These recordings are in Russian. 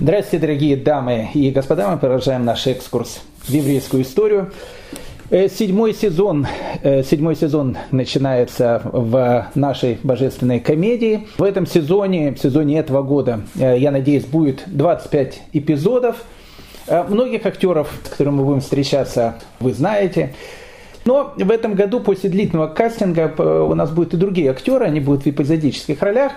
Здравствуйте, дорогие дамы и господа, мы продолжаем наш экскурс в еврейскую историю. Э, седьмой сезон, э, седьмой сезон начинается в нашей божественной комедии. В этом сезоне, в сезоне этого года, э, я надеюсь, будет 25 эпизодов. Многих актеров, с которыми мы будем встречаться, вы знаете. Но в этом году после длительного кастинга у нас будут и другие актеры, они будут в эпизодических ролях.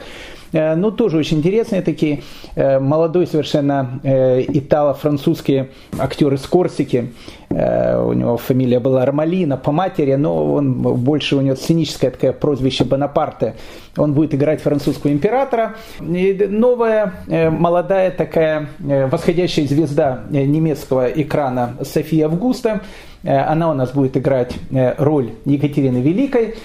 Э, ну, тоже очень интересные такие, э, молодой совершенно э, итало-французские актеры с Корсики. У него фамилия была Армалина по матери, но он больше у него сценическое такое прозвище Бонапарте. Он будет играть французского императора. И новая, молодая такая восходящая звезда немецкого экрана София Августа. Она у нас будет играть роль Екатерины Великой.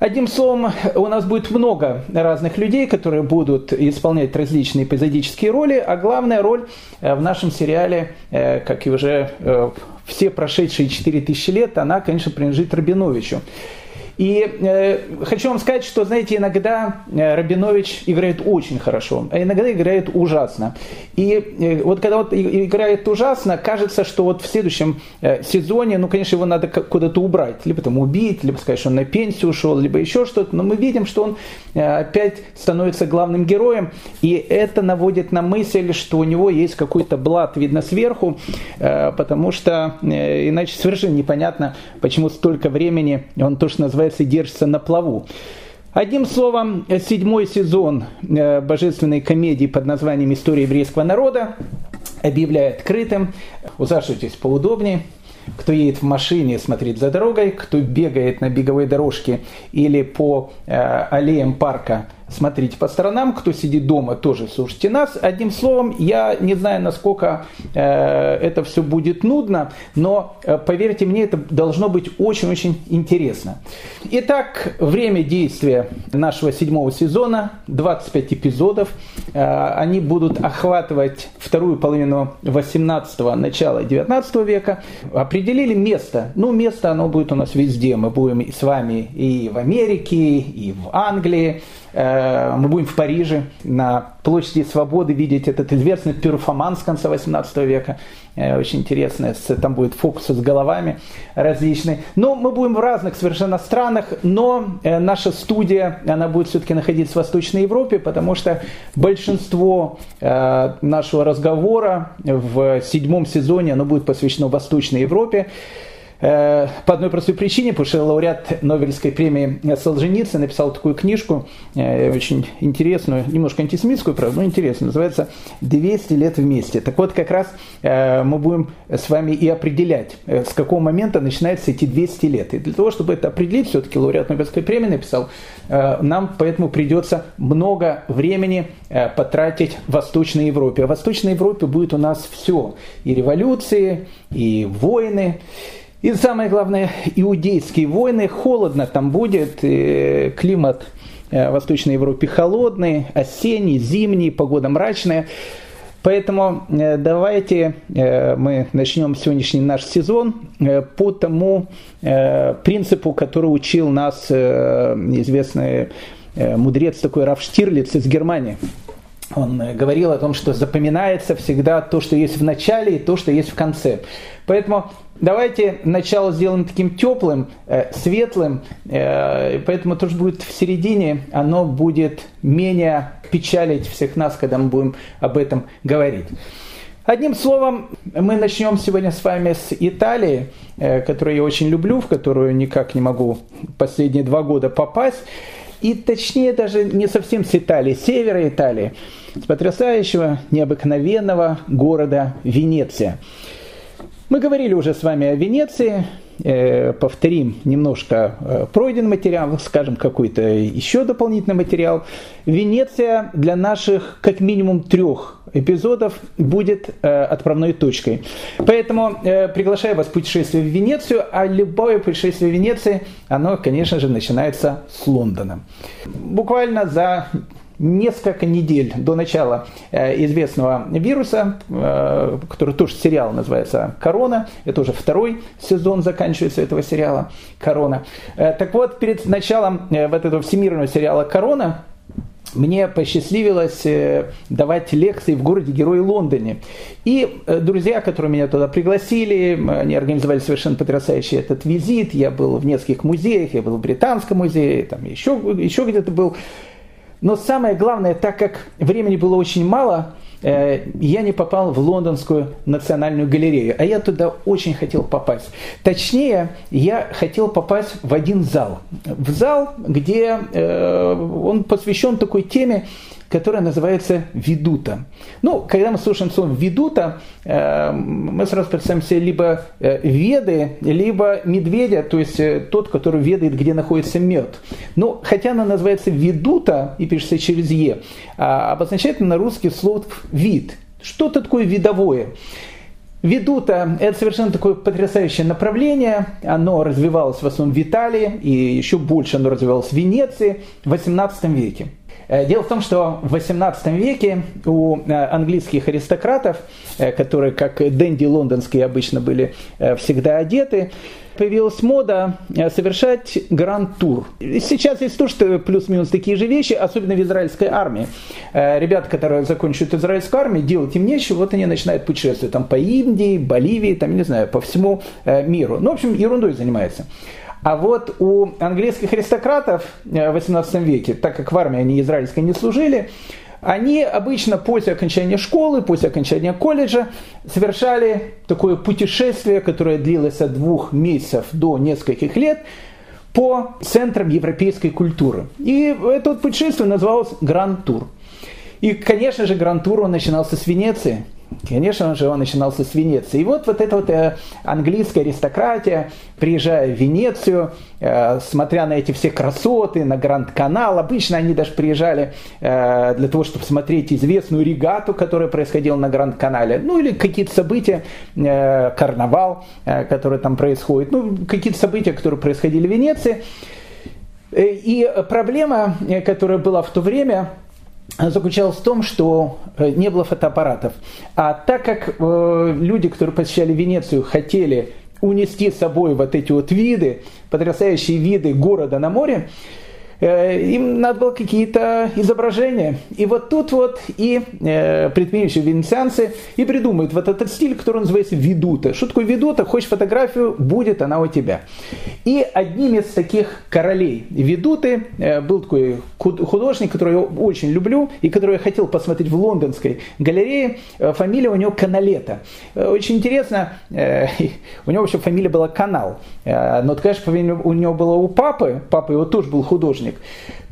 Одним словом, у нас будет много разных людей, которые будут исполнять различные эпизодические роли, а главная роль э, в нашем сериале, э, как и уже э, все прошедшие 4000 лет, она, конечно, принадлежит Рабиновичу. И э, хочу вам сказать, что, знаете, иногда э, Рабинович играет очень хорошо, а иногда играет ужасно. И э, вот когда вот играет ужасно, кажется, что вот в следующем э, сезоне, ну, конечно, его надо куда-то убрать, либо там убить, либо сказать, что он на пенсию ушел, либо еще что-то. Но мы видим, что он э, опять становится главным героем, и это наводит на мысль, что у него есть какой-то блат, видно, сверху, э, потому что э, иначе совершенно непонятно, почему столько времени он то, что называется называется, держится на плаву. Одним словом, седьмой сезон э, божественной комедии под названием «История еврейского народа» объявляет открытым. Усаживайтесь поудобнее. Кто едет в машине, смотрит за дорогой. Кто бегает на беговой дорожке или по э, аллеям парка – смотрите по сторонам, кто сидит дома, тоже слушайте нас. Одним словом, я не знаю, насколько э, это все будет нудно, но э, поверьте мне, это должно быть очень-очень интересно. Итак, время действия нашего седьмого сезона, 25 эпизодов. Э, они будут охватывать вторую половину 18-го, начала 19 века. Определили место. Ну, место оно будет у нас везде. Мы будем с вами и в Америке, и в Англии, Э, мы будем в Париже на площади Свободы видеть этот известный перформанс конца 18 века. Э, очень интересно, там будет фокус с головами различные. Но мы будем в разных совершенно странах, но э, наша студия, она будет все-таки находиться в Восточной Европе, потому что большинство нашего разговора в седьмом сезоне, оно будет посвящено Восточной Европе. Э, по одной простой причине, потому что лауреат Нобелевской премии Солженицын написал такую книжку, э, очень интересную, немножко антисемитскую, правда, но интересную, называется «200 лет вместе». Так вот, как раз э, мы будем с вами и определять, с какого момента начинаются эти 200 лет. И для того, чтобы это определить, все-таки лауреат Нобелевской премии написал, нам поэтому придется много времени потратить в Восточной Европе. А в Восточной Европе будет у нас все. И революции, и войны, и самое главное, иудейские войны, холодно там будет, климат э, в Восточной Европе холодный, осенний, зимний, погода мрачная. Поэтому э, давайте э, мы начнем сегодняшний наш сезон по тому принципу, который учил нас известный мудрец такой Раф Штирлиц из Германии. Он говорил о том, что запоминается всегда то, что есть в начале и то, что есть в конце. Поэтому давайте начало сделаем таким теплым, э, светлым, э, поэтому то, что будет в середине, оно будет менее печалить всех нас, когда мы будем об этом говорить. Одним словом, мы начнем сегодня с вами с Италии, э, которую я очень люблю, в которую никак не могу последние два года попасть. И точнее даже не совсем с Италии, севера Италии, с потрясающего, необыкновенного города Венеция. Мы говорили уже с вами о Венеции, э, повторим немножко э, пройденный материал, скажем какой-то еще дополнительный материал. Венеция для наших как минимум трех эпизодов будет э, отправной точкой. Поэтому приглашаю вас в путешествие в Венецию, а любое путешествие в Венеции, оно, конечно же, начинается с Лондона. Буквально за несколько недель до начала э, известного вируса, э, который тоже сериал называется «Корона», это уже второй сезон заканчивается этого сериала «Корона». Э, так вот, перед началом вот этого всемирного сериала «Корона» мне посчастливилось э, давать лекции в городе-герое Лондоне. И э, друзья, которые меня туда пригласили, они организовали совершенно потрясающий этот визит. Я был в нескольких музеях, я был в Британском музее, там еще, еще где-то был. Но самое главное, так как времени было очень мало, я не попал в лондонскую национальную галерею, а я туда очень хотел попасть. Точнее, я хотел попасть в один зал. В зал, где э, он посвящен такой теме, которая называется «ведута». Ну, когда мы слушаем слово «ведута», э, мы сразу представим себе либо э, веды, либо медведя, то есть э, тот, который ведает, где находится мед. Но хотя она называется «ведута» и пишется через «е», а обозначает на русский слово «вид». Что-то такое видовое. Ведута – это совершенно такое потрясающее направление. Оно развивалось в основном в Италии, и еще больше оно развивалось в Венеции в XVIII веке. Э, дело в том, что в XVIII веке у э, английских аристократов, э, которые как дэнди лондонские обычно были всегда одеты, появилась мода совершать гранд-тур. Сейчас есть тоже плюс-минус такие же вещи, особенно в израильской армии. Ребята, которые закончивают израильскую армию, делать им нечего, вот они начинают путешествовать там по Индии, Боливии, там, не знаю, по всему миру. Ну, в общем, ерундой занимаются. А вот у английских аристократов э, в XVIII веке, так как в армии они израильской не служили, они обычно после окончания школы, после окончания колледжа совершали такое путешествие, которое длилось от двух месяцев до нескольких лет, по центрам европейской культуры. И это вот путешествие называлось Гранд-тур. И, конечно же, Гранд-тур он начинался с Венеции – Конечно же, он начинался с Венеции. И вот, вот эта вот э, английская аристократия, приезжая в Венецию, э, смотря на эти все красоты, на Гранд-канал, обычно они даже приезжали э, для того, чтобы смотреть известную регату, которая происходила на Гранд-канале, ну или какие-то события, карнавал, который там происходит, ну какие-то события, которые происходили в Венеции. И проблема, которая была в то время, заключалась в том, что э, не было фотоаппаратов. А так как э, люди, которые посещали Венецию, хотели унести с собой вот эти вот виды, потрясающие виды города на море, им надо было какие-то изображения. И вот тут вот и э, предприимчивые венецианцы и придумают вот этот стиль, который называется ведута. Что такое ведута? Хочешь фотографию, будет она у тебя. И одним из таких королей ведуты э, был такой художник, который я очень люблю и который я хотел посмотреть в лондонской галерее. Фамилия у него Каналета. Очень интересно, у него вообще фамилия была Канал. Но, конечно, у него была у папы, папа его тоже был художник художник.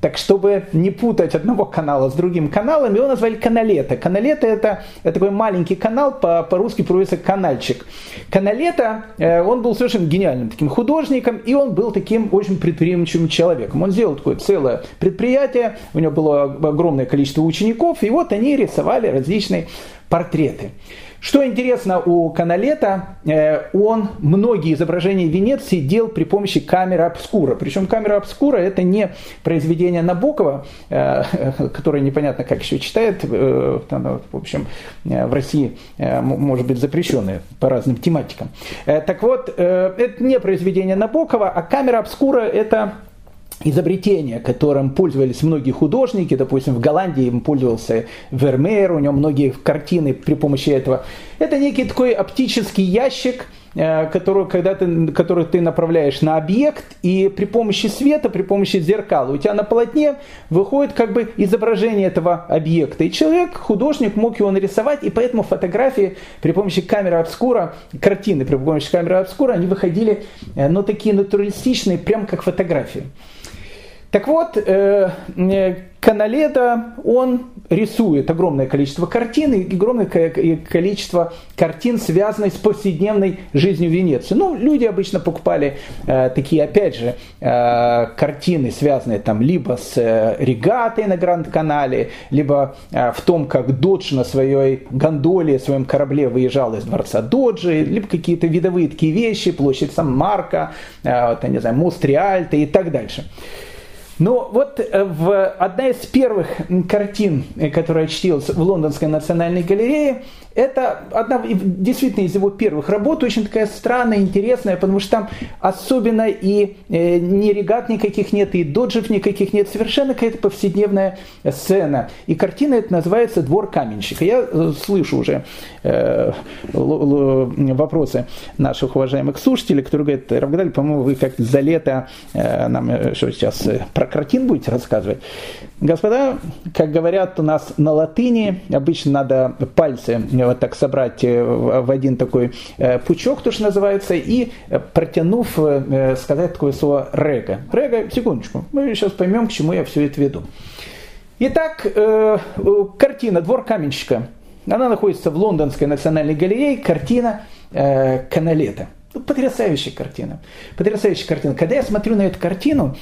Так чтобы не путать одного канала с другим каналом, его назвали каналета. Каналета это, это такой маленький канал, по, по-русски переводится канальчик. Каналета, э, он был совершенно гениальным таким художником, и он был таким очень предприимчивым человеком. Он сделал такое целое предприятие, у него было огромное количество учеников, и вот они рисовали различные портреты. Что интересно у Каналета, э, он многие изображения Венеции делал при помощи камеры обскура. Причем камера обскура это не произведение Набокова, э, которое непонятно как еще читает, э, в общем, в России может быть запрещенное по разным тематикам. Так вот, это не произведение Набокова, а камера обскура это изобретение, которым пользовались многие художники, допустим, в Голландии им пользовался Вермеер, у него многие картины при помощи этого. Это некий такой оптический ящик, э, который, когда ты, который ты направляешь на объект, и при помощи света, при помощи зеркала, у тебя на полотне выходит как бы изображение этого объекта. И человек, художник, мог его нарисовать, и поэтому фотографии при помощи камеры обскура, картины при помощи камеры обскура, они выходили, э, ну, такие натуралистичные, прям как фотографии. Так вот, э, э, Каналета, он рисует огромное количество картин и огромное количество картин, связанных с повседневной жизнью Венеции. Ну, люди обычно покупали э, такие, опять же, э, картины, связанные там либо с э, регатой на Гранд-канале, либо э, в том, как Додж на своей гондоле, своем корабле выезжал из дворца Доджи, либо какие-то видовые такие вещи, площадь Сан-Марко, э, вот, я не знаю, мост Риальто и так дальше. Но вот э, в, одна из первых картин, э, которая чтилась в Лондонской национальной галерее, это одна действительно из его первых работ, очень такая странная, интересная, потому что там особенно и э, ни регат никаких нет, и доджев никаких нет, совершенно какая-то повседневная сцена. И картина это называется «Двор каменщика». Я э, слышу уже э, вопросы наших уважаемых слушателей, которые говорят, Равгадаль, по-моему, вы как за лето э, нам что сейчас про картин будете рассказывать. Господа, как говорят у нас на латыни, обычно надо пальцы вот так собрать э, в один такой э, пучок, то, что называется, и э, протянув, сказать такое слово «рега». «Рега», секундочку, мы сейчас поймем, к чему я все это веду. Итак, картина «Двор каменщика». Она находится в Лондонской национальной галерее, картина Каналета. Ну, потрясающая картина. Потрясающая картина. Когда я смотрю на эту картину,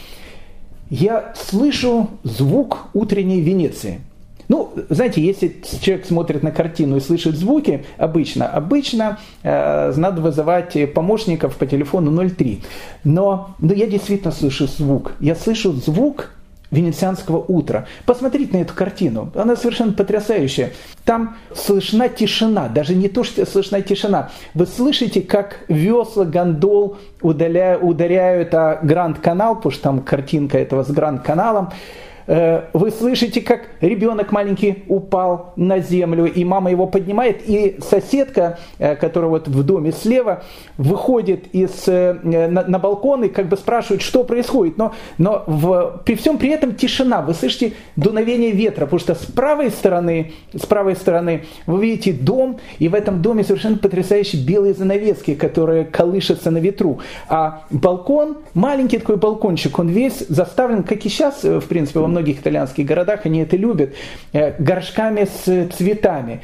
я слышу звук утренней Венеции. Ну, знаете, если человек смотрит на картину и слышит звуки, обычно, обычно э, надо вызывать помощников по телефону 03. Но, но я действительно слышу звук. Я слышу звук венецианского утра. Посмотрите на эту картину, она совершенно потрясающая. Там слышна тишина, даже не то, что слышна тишина. Вы слышите, как весла гондол ударяют о Гранд-канал, потому что там картинка этого с Гранд-каналом. Э, вы слышите, как ребенок маленький упал на землю, и мама его поднимает, и соседка, э, которая вот в доме слева, выходит из, э, на, на балкон и как бы спрашивает, что происходит. Но, но в, при всем при этом тишина, вы слышите дуновение ветра, потому что с правой стороны, с правой стороны вы видите дом, и в этом доме совершенно потрясающие белые занавески, которые колышутся на ветру. А балкон, маленький такой балкончик, он весь заставлен, как и сейчас, в принципе, во многих итальянских городах, они это любят, э, горшками с цветами.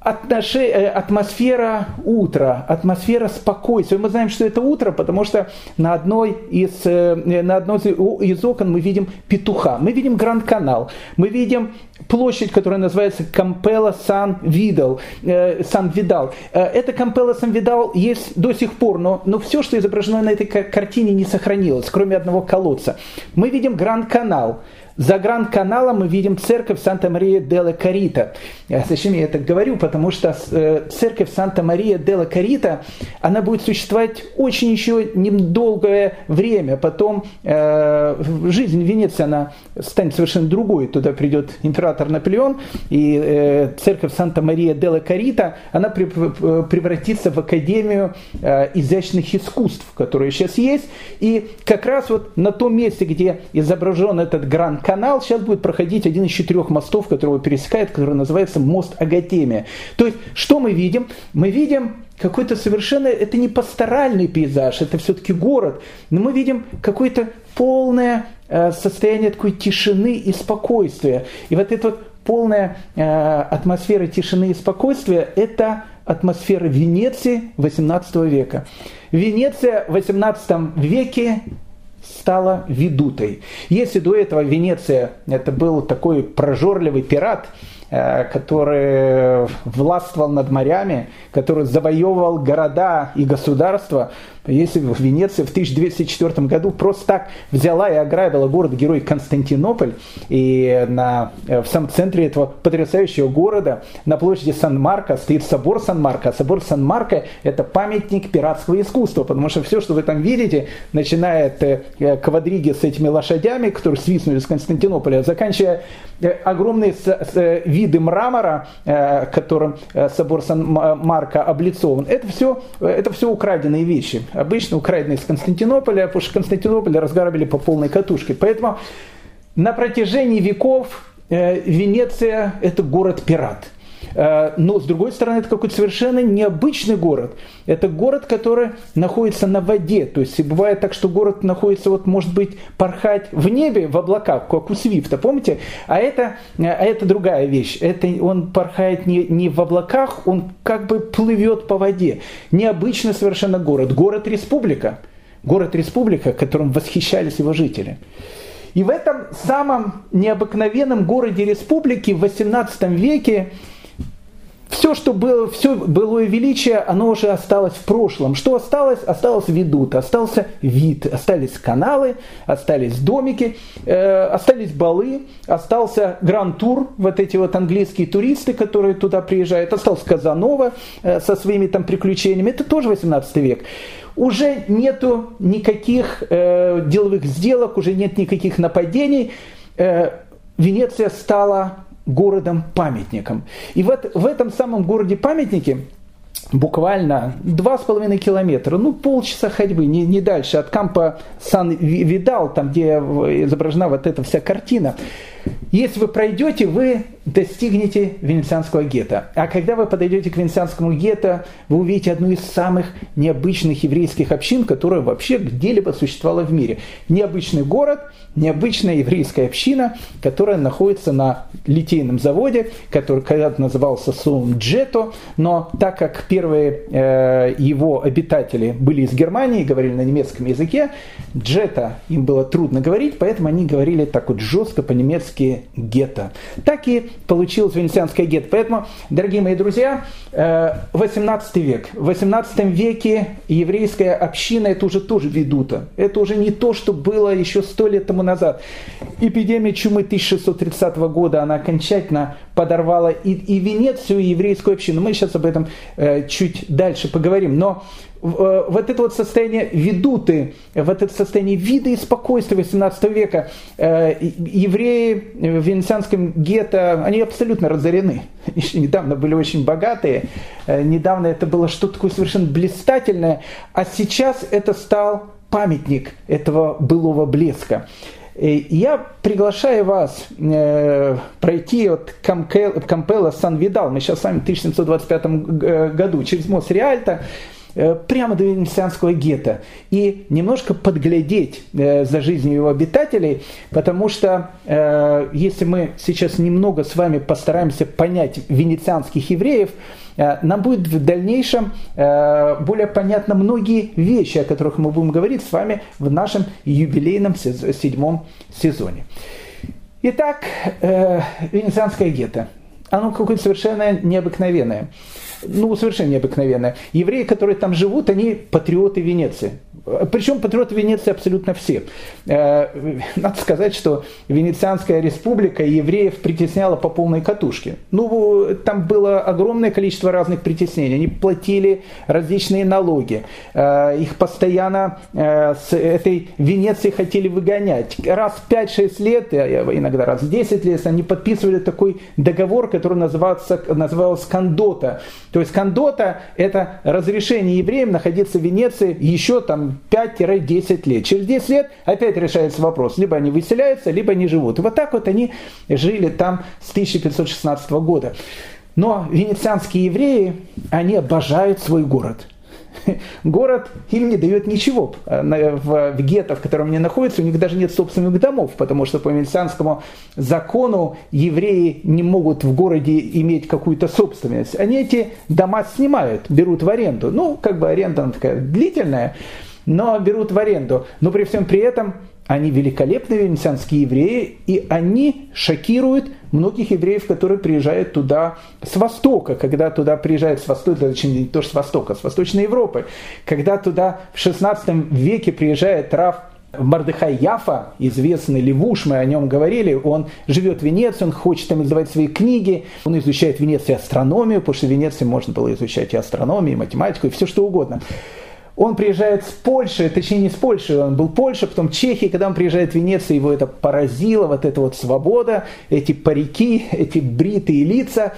Отноши, э, атмосфера утра, атмосфера спокойствия. Мы знаем, что это утро, потому что на одной из, э, на одной из окон мы видим петуха, мы видим Гранд-канал, мы видим площадь, которая называется Кампела Сан Видал. Сан Видал. Эта Кампела Сан Видал есть до сих пор, но, но все, что изображено на этой картине, не сохранилось, кроме одного колодца. Мы видим Гранд-канал. За Гранд-каналом мы видим церковь Санта-Мария Делла Карита. Зачем я это говорю? Потому что э, церковь Санта-Мария Делла Карита, она будет существовать очень еще недолгое время. Потом э, жизнь Венеции, она станет совершенно другой. Туда придет император Наполеон, и э, церковь Санта-Мария Делла Карита, она превратится в Академию изящных искусств, которая сейчас есть. И как раз вот на том месте, где изображен этот Гранд канал сейчас будет проходить один из четырех мостов, который его пересекает, который называется мост Агатемия. То есть, что мы видим? Мы видим какой-то совершенно, это не пасторальный пейзаж, это все-таки город, но мы видим какое-то полное э, состояние такой тишины и спокойствия. И вот эта вот полная э, атмосфера тишины и спокойствия – это атмосфера Венеции XVIII века. Венеция в XVIII веке стала ведутой. Если до этого Венеция это был такой прожорливый пират, который властвовал над морями, который завоевывал города и государства. Если в Венеции в 1204 году просто так взяла и ограбила город-герой Константинополь, и на, э, в самом центре этого потрясающего города, на площади Сан-Марко, стоит собор Сан-Марко. А собор Сан-Марко – это памятник пиратского искусства, потому что все, что вы там видите, начиная от э, квадриги с этими лошадями, которые свистнули с Константинополя, заканчивая огромные виды мрамора, э, которым э, собор Сан-Марко облицован, это все, это все украденные вещи. Обычно украденные из Константинополя, потому что Константинополь разграбили по полной катушке. Поэтому на протяжении веков э, Венеция – это город-пират – Э, но, с другой стороны, это какой-то совершенно необычный город. Это город, который находится на воде. То есть бывает так, что город находится, вот, может быть, порхать в небе, в облаках, как у Свифта, помните? А это, а это другая вещь. Это он порхает не, не в облаках, он как бы плывет по воде. Необычный совершенно город. Город-республика. Город-республика, которым восхищались его жители. И в этом самом необыкновенном городе республики в XVIII веке все что было, все былое величие, оно уже осталось в прошлом. Что осталось? Осталось ведут, остался вид, остались каналы, остались домики, э, остались балы, остался гранд-тур, вот эти вот английские туристы, которые туда приезжают, остался Казанова э, со своими там приключениями, это тоже 18 век уже нету никаких э, деловых сделок, уже нет никаких нападений. Э, Венеция стала городом-памятником. И вот в этом самом городе-памятнике буквально два с половиной километра, ну полчаса ходьбы, не, не дальше, от кампа Сан-Видал, там где изображена вот эта вся картина, если вы пройдете, вы достигнете Венецианского гетто. А когда вы подойдете к Венецианскому гетто, вы увидите одну из самых необычных еврейских общин, которая вообще где-либо существовала в мире. Необычный город, необычная еврейская община, которая находится на литейном заводе, который когда-то назывался Джето, но так как первые э, его обитатели были из Германии, говорили на немецком языке, Джета им было трудно говорить, поэтому они говорили так вот жестко по-немецки гетто. Так и получилось венецианское гетто. Поэтому, дорогие мои друзья, 18 э, век. В 18 веке еврейская община это уже тоже ведута. Это уже не то, что было еще сто лет тому назад. Эпидемия чумы 1630 года, она окончательно подорвала и, и Венецию, и еврейскую общину. Мы сейчас об этом э, чуть дальше поговорим. Но вот это вот состояние ведуты, вот это состояние вида и спокойствия 18 века, э, евреи в венецианском гетто, они абсолютно разорены. Еще недавно были очень богатые, э, недавно это было что-то такое совершенно блистательное, а сейчас это стал памятник этого былого блеска. Я приглашаю вас пройти от Кампела Сан-Видал. Мы сейчас с вами в 1725 году через мост Риальто Э, прямо до венецианского гетто и немножко подглядеть э, за жизнью его обитателей, потому что э, если мы сейчас немного с вами постараемся понять венецианских евреев, нам будет в дальнейшем более понятно многие вещи, о которых мы будем говорить с вами в нашем юбилейном седьмом сезоне. Итак, венецианское гетто. Оно какое-то совершенно необыкновенное ну, совершенно необыкновенное. Евреи, которые там живут, они патриоты Венеции. Причем патриоты Венеции абсолютно все. Э, надо сказать, что Венецианская республика евреев притесняла по полной катушке. Ну, там было огромное количество разных притеснений. Они платили различные налоги. Э, их постоянно э, с этой Венеции хотели выгонять. Раз в 5-6 лет, иногда раз в 10 лет, они подписывали такой договор, который назывался, назывался Кондота. То есть Кондота – это разрешение евреям находиться в Венеции еще там 5-10 лет. Через 10 лет опять решается вопрос. Либо они выселяются, либо они живут. И вот так вот они жили там с 1516 года. Но венецианские евреи, они обожают свой город – город им не дает ничего. Э, в, гетто, в котором они находятся, у них даже нет собственных домов, потому что по венецианскому закону евреи не могут в городе иметь какую-то собственность. Они эти дома снимают, берут в аренду. Ну, как бы аренда она такая длительная, но берут в аренду. Но при всем при этом они великолепные венецианские евреи, и они шокируют многих евреев, которые приезжают туда с Востока, когда туда приезжают с Востока, точнее не то, что с Востока, а с Восточной Европы, когда туда в 16 веке приезжает Раф Мардыхай Яфа, известный левуш, мы о нем говорили, он живет в Венеции, он хочет там издавать свои книги, он изучает в Венеции астрономию, потому что в Венеции можно было изучать и астрономию, и математику, и все что угодно. Он приезжает с Польши, точнее не с Польши, он был Польша, потом Чехия, когда он приезжает в Венецию, его это поразило, вот эта вот свобода, эти парики, эти бритые лица.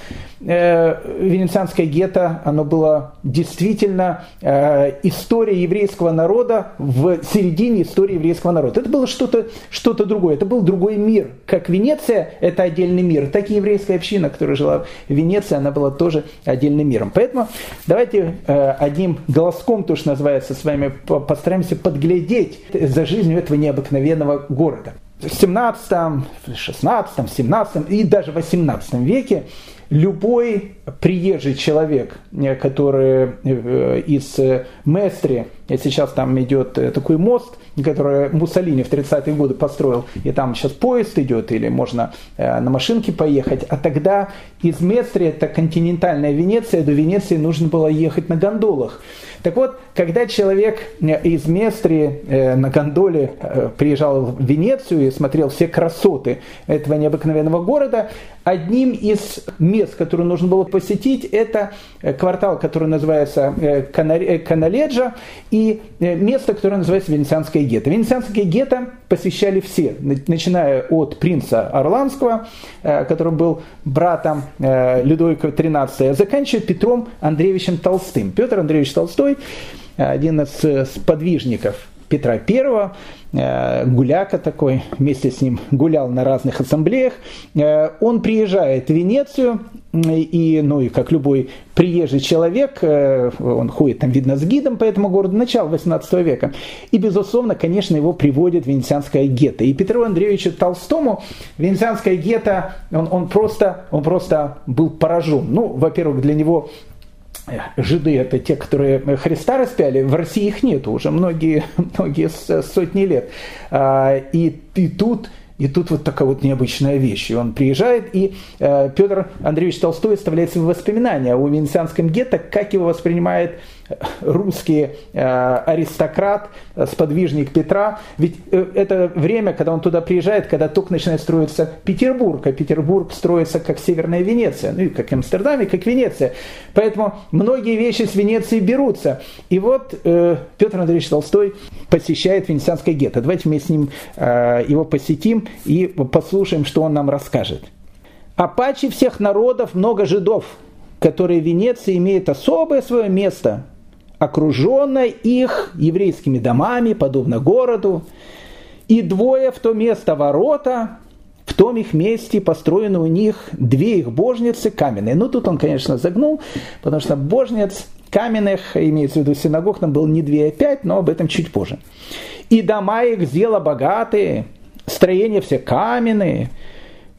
Э, венецианское гетто, оно было действительно э, история еврейского народа в середине истории еврейского народа. Это было что-то что другое, это был другой мир. Как Венеция – это отдельный мир, так и еврейская община, которая жила в Венеции, она была тоже отдельным миром. Поэтому давайте э, одним голоском, то, что называется, с вами постараемся подглядеть за жизнью этого необыкновенного города. В 17, 16, 17 и даже в 18 веке любой приезжий человек, э, который э, из Местри, сейчас там идет такой мост, который Муссолини в 30-е годы построил, и там сейчас поезд идет, или можно на машинке поехать, а тогда из Местри, это континентальная Венеция, до Венеции нужно было ехать на гондолах. Так вот, когда человек из Местри на гондоле приезжал в Венецию и смотрел все красоты этого необыкновенного города, одним из мест, которые нужно было посетить, это э, квартал, который называется э, э, Каналеджа, и место, которое называется Венецианское гетто. Венецианское гетто посещали все, начиная от принца Орландского, который был братом Людовика XIII, заканчивая Петром Андреевичем Толстым. Петр Андреевич Толстой, один из сподвижников Петра I, э, гуляка такой, вместе с ним гулял на разных ассамблеях. Э, он приезжает в Венецию, и, ну и как любой приезжий человек, э, он ходит там, видно, с гидом по этому городу, начала 18 века. И, безусловно, конечно, его приводит в Венецианское гетто. И Петру Андреевичу Толстому Венецианское гетто, он, он, просто, он просто был поражен. Ну, во-первых, для него Э, жиды это те, которые Христа распяли, в России их нет уже многие, многие сотни лет. А, и, и тут и тут вот такая вот необычная вещь. И он приезжает, и э, Петр Андреевич Толстой оставляет свои воспоминания о венецианском гетто, как его воспринимает русский э, аристократ, э, сподвижник Петра. Ведь э, это время, когда он туда приезжает, когда только начинает строиться Петербург, а Петербург строится как Северная Венеция, ну и как Амстердам, и как Венеция. Поэтому многие вещи с Венеции берутся. И вот Петр Андреевич Толстой посещает Венецианское гетто. Давайте мы с ним его посетим и послушаем, что он нам расскажет. «Апачи всех народов много жидов, которые в Венеции имеют особое свое место, окруженная их еврейскими домами, подобно городу, и двое в то место ворота, в том их месте построены у них две их божницы каменные. Ну, тут он, конечно, загнул, потому что божниц каменных, имеется в виду синагог, там было не две, а пять, но об этом чуть позже. И дома их сдела богатые, строения все каменные,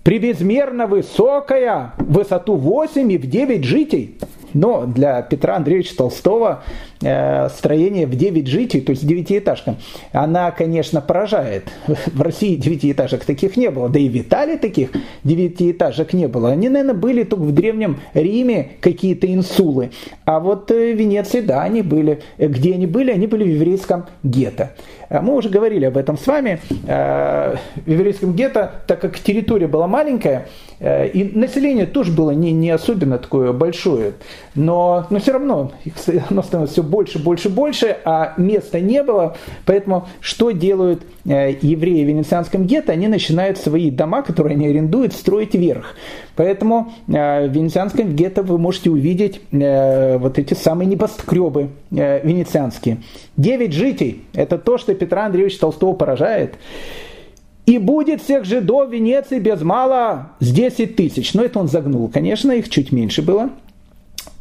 прибезмерно высокая, высоту 8 и в 9 жителей. Но для Петра Андреевича Толстого строение в 9 жителей, то есть девятиэтажка, она, конечно, поражает. В России девятиэтажек таких не было, да и в Италии таких девятиэтажек не было. Они, наверное, были только в Древнем Риме какие-то инсулы. А вот э, в Венеции, да, они были. Где они были? Они были в еврейском гетто. Э, мы уже говорили об этом с вами. В еврейском гетто, так как территория была маленькая, и население тоже было не, не особенно такое большое, но, но все равно оно становилось все больше, больше, больше, а места не было. Поэтому что делают э, евреи в венецианском гетто? Они начинают свои дома, которые они арендуют, строить вверх. Поэтому э, в венецианском гетто вы можете увидеть э, вот эти самые небоскребы венецианские. Девять жителей – это то, что Петра Андреевича Толстого поражает. И будет всех жидов в Венеции без мала с 10 тысяч. Но это он загнул, конечно, их чуть меньше было.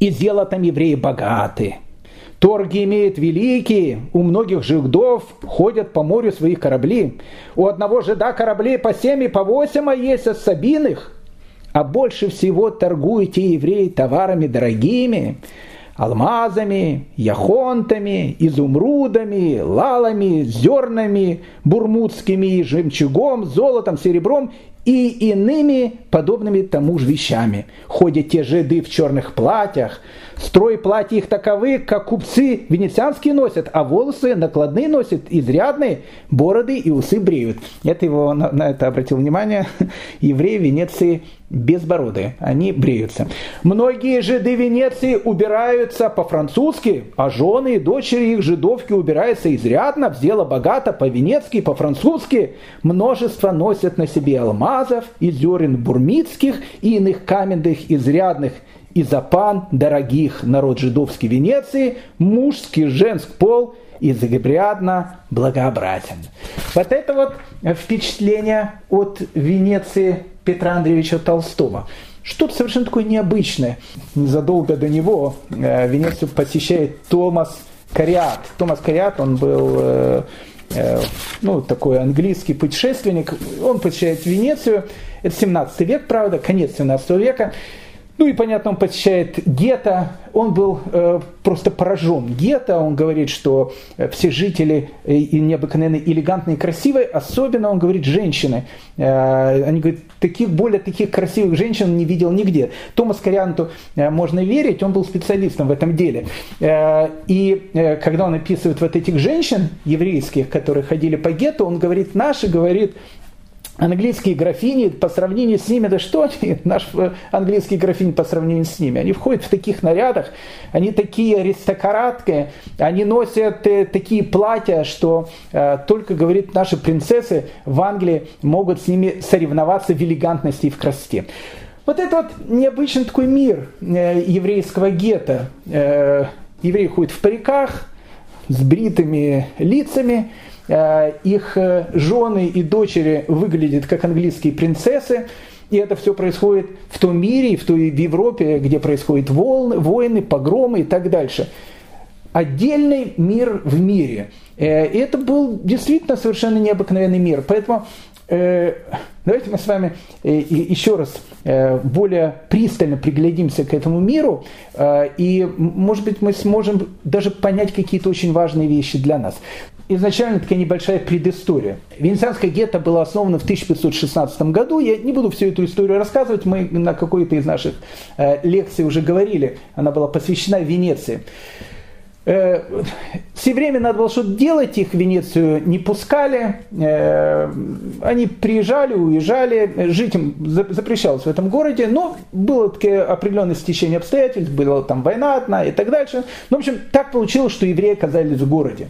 И зелотом евреи богаты. Торги имеют великие, у многих жидов ходят по морю своих корабли. У одного жида кораблей по семь и по восемь, а есть особиных. А больше всего торгуют те евреи товарами дорогими, алмазами, яхонтами, изумрудами, лалами, зернами, бурмутскими, жемчугом, золотом, серебром и иными подобными тому же вещами. Ходят те жиды в черных платьях, строй платья их таковы, как купцы венецианские носят, а волосы накладные носят, изрядные, бороды и усы бреют. Это его, на, на это обратил внимание, евреи Венеции безбородые, они бреются. Многие жиды Венеции убираются по-французски, а жены и дочери их жидовки убираются изрядно, в дело богато, по-венецки, по-французски. Множество носят на себе алмазов и зерен бурмитских и иных каменных изрядных изопан дорогих народ жидовский Венеции, мужский, женский пол изобрядно благообразен. Вот это вот впечатление от Венеции Петра Андреевича Толстого. Что-то совершенно такое необычное. Задолго до него э, Венецию посещает Томас Кариат. Томас Кариат, он был э, ну, такой английский путешественник. Он посещает Венецию. Это 17 век, правда, конец 17 века. Ну и, понятно, он посещает гетто. Он был э, просто поражен гетто. Он говорит, что э, все жители э, необыкновенно элегантные и красивые. Особенно, он говорит, женщины. Э, они говорят, таких, более таких красивых женщин не видел нигде. Томас Корианту э, можно верить, он был специалистом в этом деле. Э, и э, когда он описывает вот этих женщин еврейских, которые ходили по гетто, он говорит, наши, говорит, английские графини по сравнению с ними, да что они, наш э, английские графини по сравнению с ними, они входят в таких нарядах, они такие аристократки, они носят э, такие платья, что э, только, говорит, наши принцессы в Англии могут с ними соревноваться в элегантности и в красоте. Вот это вот необычный такой мир еврейского гетто. Евреи ходят в париках, с бритыми лицами, их э, жены и дочери выглядят как английские принцессы, и это все происходит в том мире, в той в Европе, где происходят волны, войны, погромы и так дальше. Отдельный мир в мире. Э, и это был действительно совершенно необыкновенный мир. Поэтому давайте мы с вами еще раз более пристально приглядимся к этому миру, и, может быть, мы сможем даже понять какие-то очень важные вещи для нас изначально такая небольшая предыстория. Венецианское гетто было основано в 1516 году. Я не буду всю эту историю рассказывать, мы на какой-то из наших э, лекций уже говорили. Она была посвящена Венеции. Э, все время надо было что-то делать, их в Венецию не пускали, э, они приезжали, уезжали, жить им запрещалось в этом городе, но было такое определенное стечение обстоятельств, была там война одна и так дальше. Ну, в общем, так получилось, что евреи оказались в городе.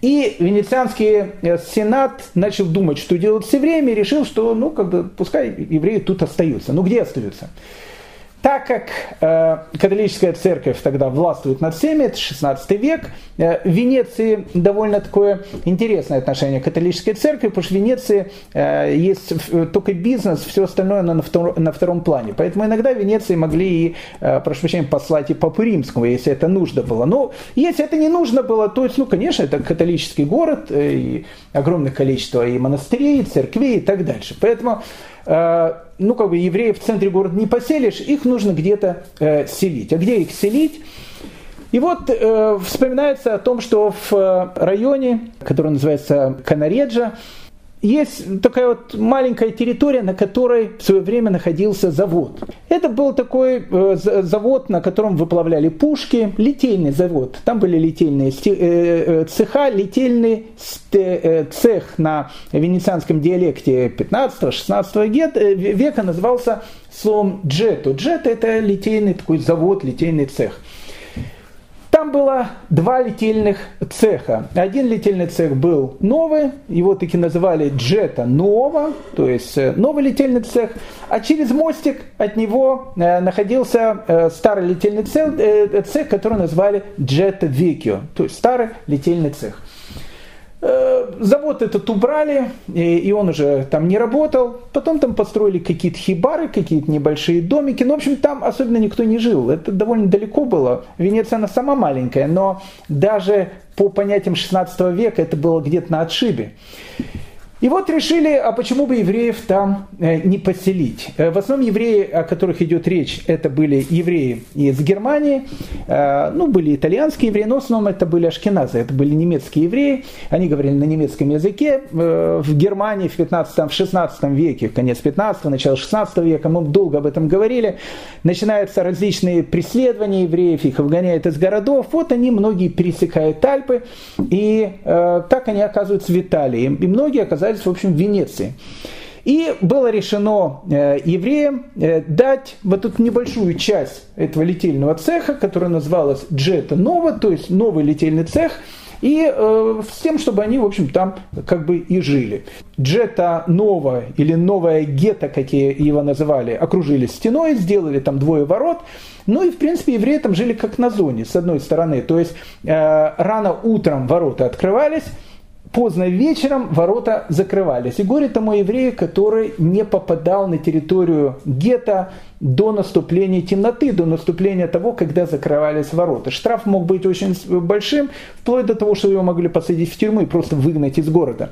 И венецианский э, сенат начал думать, что делать все время, и решил, что, ну, как бы, пускай евреи тут остаются. Ну, где остаются? Так как э, католическая церковь тогда властвует над всеми, это 16 век, э, в Венеции довольно такое интересное отношение к католической церкви, потому что в Венеции э, есть только бизнес, все остальное на, втор, на втором плане. Поэтому иногда в Венеции могли и, э, прошу прощения, послать и Папу Римскому, если это нужно было. Но если это не нужно было, то есть, ну, конечно, это католический город, э, и огромное количество и монастырей, и церквей и так дальше. Поэтому Э, ну, как бы евреев в центре города не поселишь, их нужно где-то э, селить. А где их селить? И вот э, вспоминается о том, что в э, районе, который называется Канареджа, есть такая вот маленькая территория, на которой в свое время находился завод. Это был такой э, завод, на котором выплавляли пушки, литейный завод. Там были литейные э, э, цеха, литейный цех на венецианском диалекте 15-16 века назывался словом джетто. Джетто это литейный такой завод, литейный цех. Там было два летельных цеха. Один летельный цех был новый, его таки называли Джета Нова, то есть э, новый летельный цех, а через мостик от него э, находился э, старый летельный цех, цех который назвали Джета Викио, то есть старый летельный цех. Э, завод этот убрали, и он уже там не работал. Потом там построили какие-то хибары, какие-то небольшие домики. Ну, в общем, там особенно никто не жил. Это довольно далеко было. Венеция, она сама маленькая, но даже по понятиям 16 века это было где-то на отшибе. И вот решили, а почему бы евреев там э, не поселить? Э, в основном евреи, о которых идет речь, это были евреи из Германии, э, ну, были итальянские евреи, но в основном это были ашкеназы, это были немецкие евреи, они говорили на немецком языке. В Германии в 15 в 16 веке, конец 15 начало 16 века, мы долго об этом говорили, начинаются различные преследования евреев, их выгоняют из городов, вот они, многие пересекают Альпы, и так они оказываются в Италии, и многие оказались оказались, в общем, в Венеции. И было решено э, евреям э, дать вот эту небольшую часть этого летельного цеха, которая называлась Джета Нова, то есть новый летельный цех, и э, с тем, чтобы они, в общем, там как бы и жили. Джета Нова или новая гетто, как его называли, окружили стеной, сделали там двое ворот, ну и, в принципе, евреи там жили как на зоне, с одной стороны. То есть э, рано утром ворота открывались, поздно вечером ворота закрывались. И горе тому еврею, который не попадал на территорию гетто до наступления темноты, до наступления того, когда закрывались ворота. Штраф мог быть очень большим, вплоть до того, что его могли посадить в тюрьму и просто выгнать из города.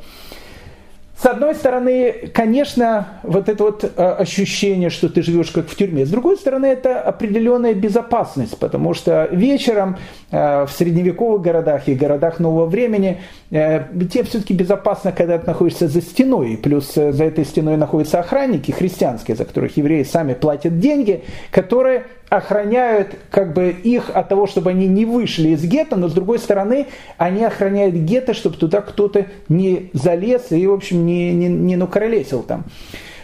С одной стороны, конечно, вот это вот э, ощущение, что ты живешь как в тюрьме. С другой стороны, это определенная безопасность, потому что вечером э, в средневековых городах и городах нового времени э, тебе все-таки безопасно, когда ты находишься за стеной. Плюс за этой стеной находятся охранники христианские, за которых евреи сами платят деньги, которые охраняют как бы их от того, чтобы они не вышли из гетто, но с другой стороны они охраняют гетто, чтобы туда кто-то не залез и, в общем, не, не, не накоролесил там.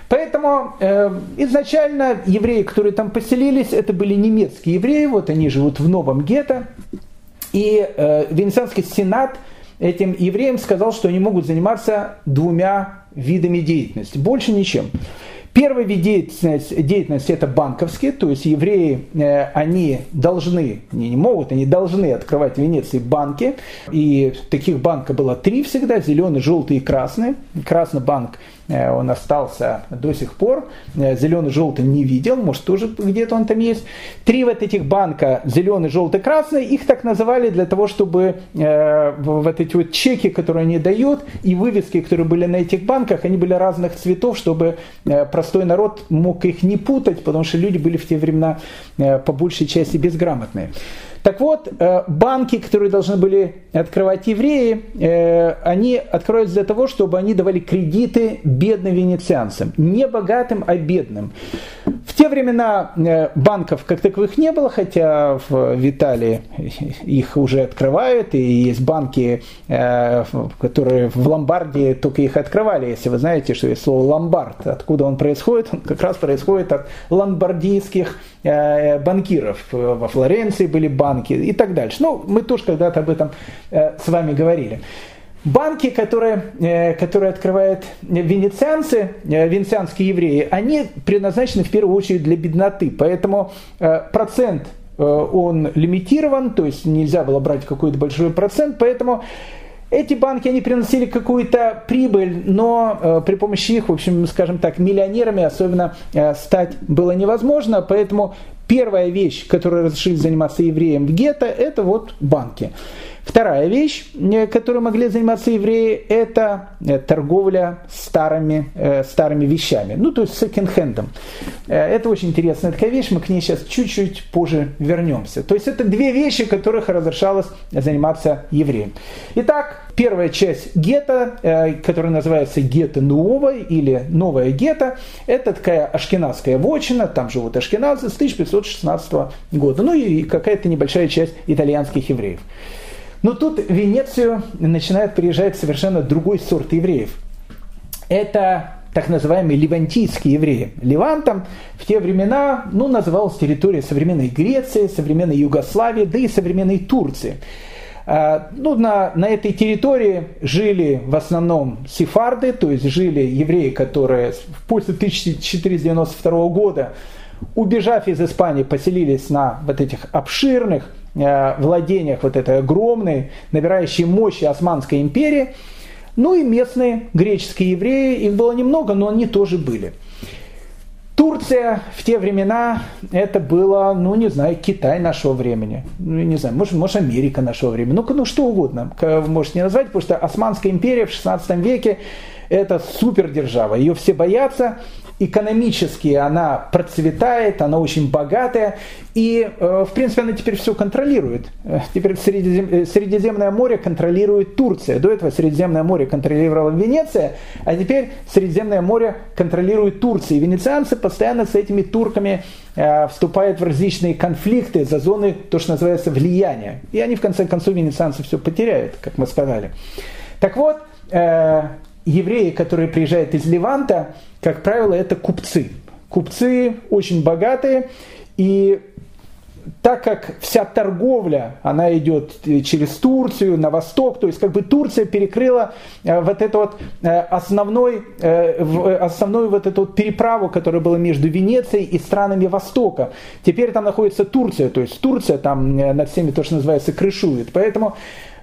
Поэтому э, изначально евреи, которые там поселились, это были немецкие евреи, вот они живут в новом гетто. И э, Венецианский сенат этим евреям сказал, что они могут заниматься двумя видами деятельности, больше ничем. Первый вид деятельности, деятельности это банковские, то есть евреи, э, они должны, не, не могут, они должны открывать в Венеции банки. И таких банков было три всегда, зеленый, желтый и красный. Красный банк он остался до сих пор. Э, зеленый, желтый не видел, может тоже где-то он там есть. Три вот этих банка, зеленый, желтый, красный, их так называли для того, чтобы э, вот эти вот чеки, которые они дают, и вывески, которые были на этих банках, они были разных цветов, чтобы простой народ мог их не путать, потому что люди были в те времена по большей части безграмотные. Так вот, э, банки, которые должны были открывать евреи, э, они откроются для того, чтобы они давали кредиты бедным венецианцам. Не богатым, а бедным. В те времена э, банков как таковых не было, хотя в Италии их уже открывают, и есть банки, которые в Ломбардии только их открывали. Если вы знаете, что есть слово ломбард, откуда он происходит, он как раз происходит от ломбардийских банкиров. Во Флоренции были банки, и так дальше. Ну, мы тоже когда-то об этом э, с вами говорили. Банки, которые, э, которые открывают венецианцы, э, венецианские евреи, они предназначены в первую очередь для бедноты. Поэтому процент он лимитирован, то есть нельзя было брать какой-то большой процент, поэтому эти банки, они приносили какую-то прибыль, но э, при помощи их, в общем, скажем так, миллионерами особенно э, стать было невозможно, поэтому Первая вещь, которой разрешили заниматься евреям в гетто, это вот банки. Вторая вещь, э, которой могли заниматься евреи, это э, торговля старыми, э, старыми вещами, ну то есть секонд-хендом. Это очень интересная такая вещь, мы к ней сейчас чуть-чуть позже вернемся. То есть это две вещи, которых разрешалось заниматься евреям. Итак, первая часть гетто, которая называется гетто Нуовой или новая гетто, это такая ашкенадская вотчина, там живут ашкеназы с 1516 года, ну и какая-то небольшая часть итальянских евреев. Но тут в Венецию начинает приезжать совершенно другой сорт евреев. Это так называемые ливантийские евреи. Ливантом в те времена ну, называлась территория современной Греции, современной Югославии, да и современной Турции. А, ну, на, на этой территории жили в основном сефарды, то есть жили евреи, которые после 1492 года, убежав из Испании, поселились на вот этих обширных владениях вот этой огромной, набирающей мощи Османской империи. Ну и местные греческие евреи, их было немного, но они тоже были. Турция в те времена это было, ну не знаю, Китай нашего времени, ну не знаю, может, может Америка нашего времени, ну, ну что угодно, можете не назвать, потому что Османская империя в 16 веке это супердержава, ее все боятся, экономически она процветает, она очень богатая, и, э, в принципе, она теперь все контролирует. Э, теперь Средизем... Э, Средиземное море контролирует Турция. До этого Средиземное море контролировала Венеция, а теперь Средиземное море контролирует Турция. И венецианцы постоянно с этими турками вступают в различные конфликты за зоны, то, что называется, влияния. И они, в конце концов, венецианцы все потеряют, как мы сказали. Так вот, евреи, которые приезжают из Ливанта, как правило, это купцы. Купцы очень богатые, и так как вся торговля, она идет через Турцию, на восток, то есть как бы Турция перекрыла э, вот эту вот э, основной, э, основную вот эту вот переправу, которая была между Венецией и странами Востока. Теперь там находится Турция, то есть Турция там над всеми то, что называется, крышует. Поэтому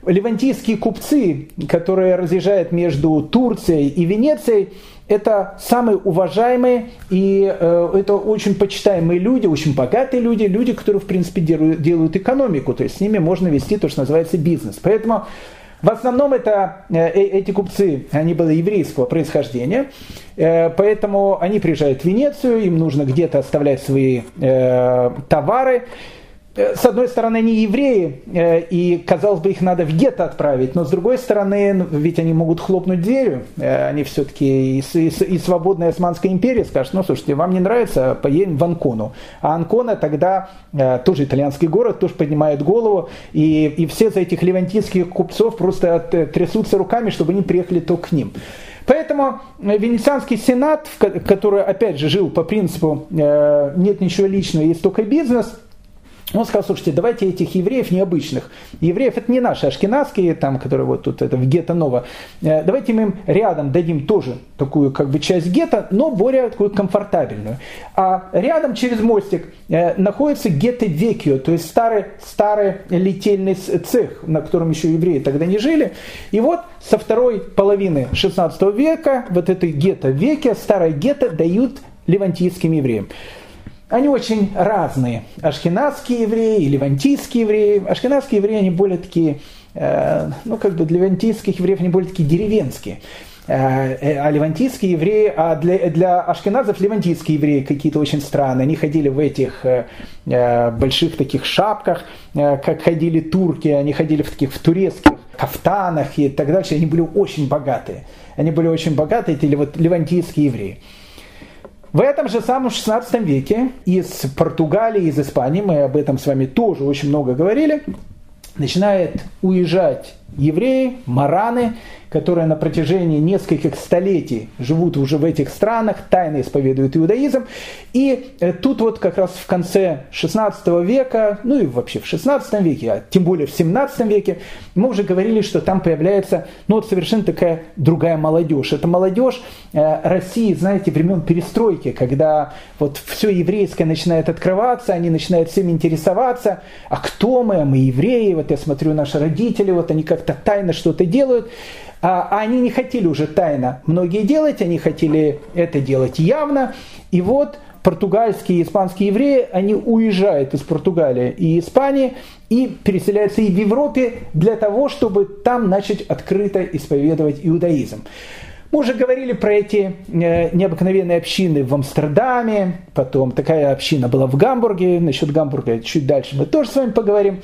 ливантийские купцы, которые разъезжают между Турцией и Венецией, это самые уважаемые и э, это очень почитаемые люди, очень богатые люди, люди, которые, в принципе, делают, делают экономику, то есть с ними можно вести то, что называется бизнес. Поэтому В основном это, эти купцы, они были еврейского происхождения, поэтому они приезжают в Венецию, им нужно где-то оставлять свои товары, Э, с одной стороны, они евреи, э, и, казалось бы, их надо в гетто отправить, но с другой стороны, ну, ведь они могут хлопнуть дверью, э, они все-таки и, и, и свободная Османская империя скажут, ну, слушайте, вам не нравится, поедем в Анкону. А Анкона тогда тоже итальянский город, тоже поднимает голову, и, и все за этих левантийских купцов просто трясутся руками, чтобы они приехали только к ним. Поэтому Венецианский сенат, который, опять же, жил по принципу «нет ничего личного, есть только бизнес», он сказал, слушайте, давайте этих евреев необычных. Евреев это не наши ашкенадские, там, которые вот тут это в гетто Ново. Э, давайте мы им рядом дадим тоже такую как бы часть гетто, но более такую комфортабельную. А рядом через мостик э, находится гетто Векио, то есть старый, старый литейный цех, на котором еще евреи тогда не жили. И вот со второй половины 16 века вот этой гетто Векио, старое гетто дают левантийским евреям. Они очень разные. Ашкенадские евреи и левантийские евреи. Ашкенадские евреи, они более такие, э, ну как бы для левантийских евреев они более такие деревенские. Э, э, а левантийские евреи, а для, для ашкеназов левантийские евреи какие-то очень странные. Они ходили в этих больших таких шапках, как ходили турки, они ходили в таких в турецких кафтанах и так дальше. Они были очень богатые. Они были очень богатые, эти левантийские евреи. В этом же самом 16 веке из Португалии, из Испании, мы об этом с вами тоже очень много говорили, начинает уезжать евреи, мараны, которые на протяжении нескольких столетий живут уже в этих странах, тайно исповедуют иудаизм. И э, тут вот как раз в конце 16 века, ну и вообще в 16 веке, а тем более в 17 веке, мы уже говорили, что там появляется ну, вот совершенно такая другая молодежь. Это молодежь э, России, знаете, времен перестройки, когда вот все еврейское начинает открываться, они начинают всем интересоваться, а кто мы, а мы евреи, вот я смотрю, наши родители, вот они как-то тайно что-то делают. А, а они не хотели уже тайно многие делать, они хотели это делать явно. И вот португальские и испанские евреи, они уезжают из Португалии и Испании и переселяются и в Европе для того, чтобы там начать открыто исповедовать иудаизм. Мы уже говорили про эти э, необыкновенные общины в Амстердаме, потом такая община была в Гамбурге, насчет Гамбурга чуть дальше мы тоже с вами поговорим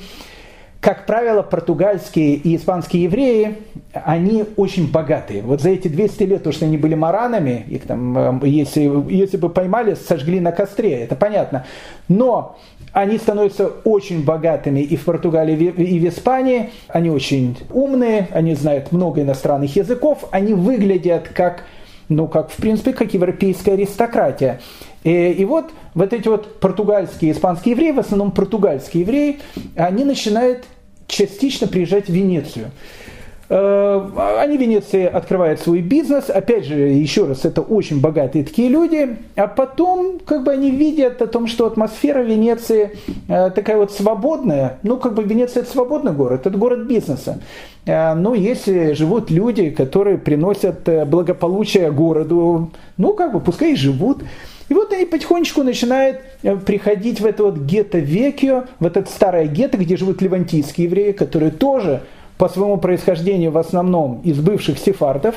как правило, португальские и испанские евреи, они очень богатые. Вот за эти 200 лет, то, что они были маранами, их там, э, если, если бы поймали, сожгли на костре, это понятно. Но они становятся очень богатыми и в Португалии, и в Испании. Они очень умные, они знают много иностранных языков, они выглядят как ну, как, в принципе, как европейская аристократия. И, и вот, вот эти вот португальские, испанские евреи, в основном португальские евреи, они начинают частично приезжать в Венецию. Э, они в Венеции открывают свой бизнес, опять же, еще раз, это очень богатые такие люди, а потом как бы они видят о том, что атмосфера Венеции э, такая вот свободная, ну как бы Венеция это свободный город, это город бизнеса. Э, но если живут люди, которые приносят благополучие городу, ну как бы пускай и живут. И вот они потихонечку начинают приходить в это вот гетто Векио, в этот старое гетто, где живут левантийские евреи, которые тоже по своему происхождению в основном из бывших сефардов,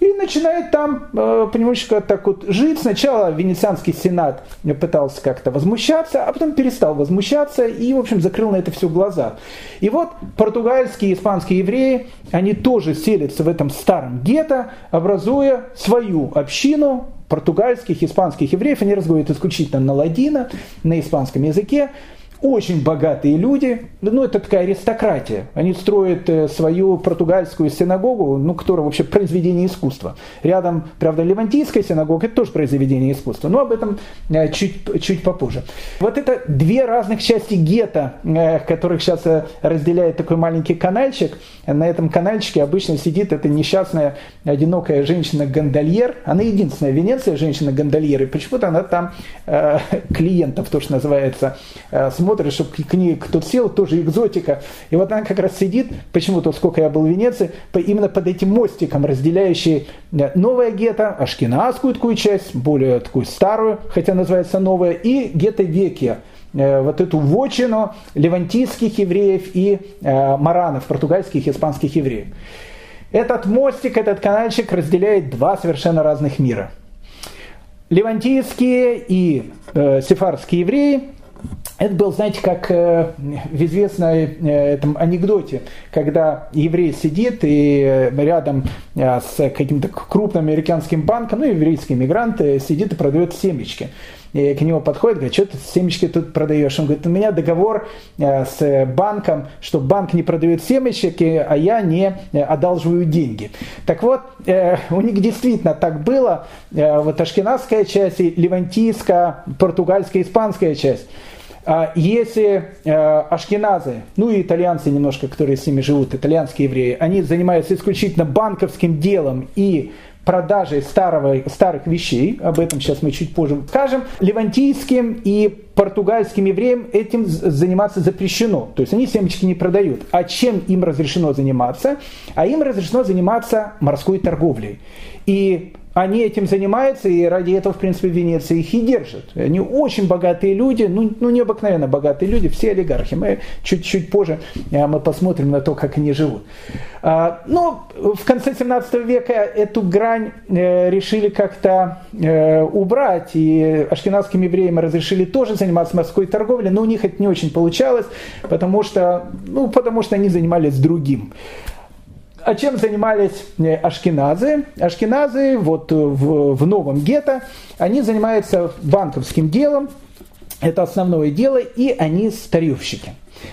и начинает там э, понемножечко так вот жить. Сначала Венецианский сенат пытался как-то возмущаться, а потом перестал возмущаться и, в общем, закрыл на это все глаза. И вот португальские и испанские евреи, они тоже селятся в этом старом гетто, образуя свою общину португальских, испанских евреев. Они разговаривают исключительно на ладино, на испанском языке очень богатые люди, ну это такая аристократия, они строят э, свою португальскую синагогу, ну которая вообще произведение искусства. Рядом, правда, Левантийская синагога, это тоже произведение искусства, но об этом э, чуть, чуть попозже. Вот это две разных части гетто, э, которых сейчас разделяет такой маленький канальчик. На этом канальчике обычно сидит эта несчастная одинокая женщина-гондольер, она единственная в Венеции женщина-гондольер, и почему-то она там клиентов, то, что называется, э, смотришь, чтобы к ней кто-то сел, тоже экзотика. И вот она как раз сидит, почему-то, сколько я был в Венеции, именно под этим мостиком, разделяющий э, новое гетто, ашкенадскую такую часть, более такую старую, хотя называется новая, и гетто Векия, вот эту вотчину левантийских евреев и маранов, португальских и испанских евреев. Этот мостик, этот канальчик разделяет два совершенно разных мира. Левантийские и э, сефардские евреи это был, знаете, как э, в известной э, анекдоте, когда еврей сидит и э, рядом с каким-то крупным американским банком, ну, еврейский мигрант сидит и продает семечки. И к нему подходит, говорит, что ты семечки тут продаешь? Он говорит, у меня договор с банком, что банк не продает семечки, а я не одалживаю деньги. Так вот, у них действительно так было. Вот ашкенадская часть, левантийская, португальская, испанская часть. А если э, ашкеназы, ну и итальянцы немножко, которые с ними живут, итальянские евреи, они занимаются исключительно банковским делом и продажей старого, старых вещей, об этом сейчас мы чуть позже скажем, левантийским и португальским евреям этим заниматься запрещено. То есть они семечки не продают. А чем им разрешено заниматься? А им разрешено заниматься морской торговлей. И они этим занимаются, и ради этого, в принципе, Венеция их и держит. Они очень богатые люди, ну, ну необыкновенно богатые люди, все олигархи. Мы чуть-чуть позже э, мы посмотрим на то, как они живут. А, но в конце 17 века эту грань э, решили как-то э, убрать, и ашкенадским евреям разрешили тоже заниматься морской торговлей, но у них это не очень получалось, потому что, ну, потому что они занимались другим. А чем занимались э, ашкеназы? Ашкеназы вот э, в, в новом гетто, они занимаются банковским делом, это основное дело, и они старевщики.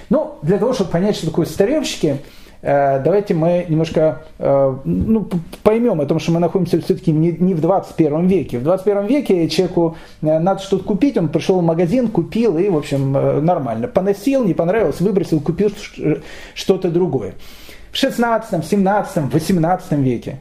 Ну, для того, чтобы понять, что такое старевщики, э, давайте мы немножко ну, поймем о том, что мы находимся все-таки не, не в 21 веке. В 21 веке человеку надо что-то купить, он пришел в магазин, купил и, в общем, нормально. Поносил, не понравилось, выбросил, купил что-то другое в 16, 17, 18 веке.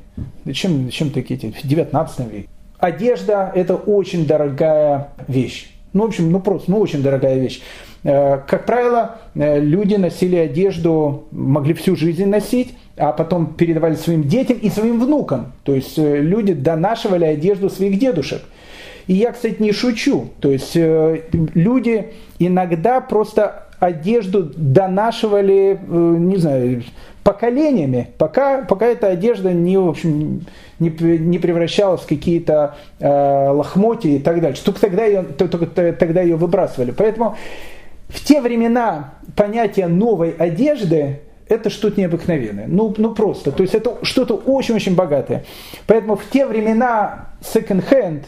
Чем, чем такие, в 19 веке. Одежда – это очень дорогая вещь. Ну, в общем, ну просто, ну очень дорогая вещь. Э, как правило, э, люди носили одежду, могли всю жизнь носить, а потом передавали своим детям и своим внукам. То есть э, люди донашивали одежду своих дедушек. И я, кстати, не шучу. То есть люди иногда просто одежду донашивали, не знаю, поколениями, пока, пока эта одежда не, в общем, не, не превращалась в какие-то э, лохмотья и так далее. Только тогда ее, только тогда ее выбрасывали. Поэтому в те времена понятие новой одежды это что-то необыкновенное. Ну, ну просто. То есть это что-то очень-очень богатое. Поэтому в те времена second-hand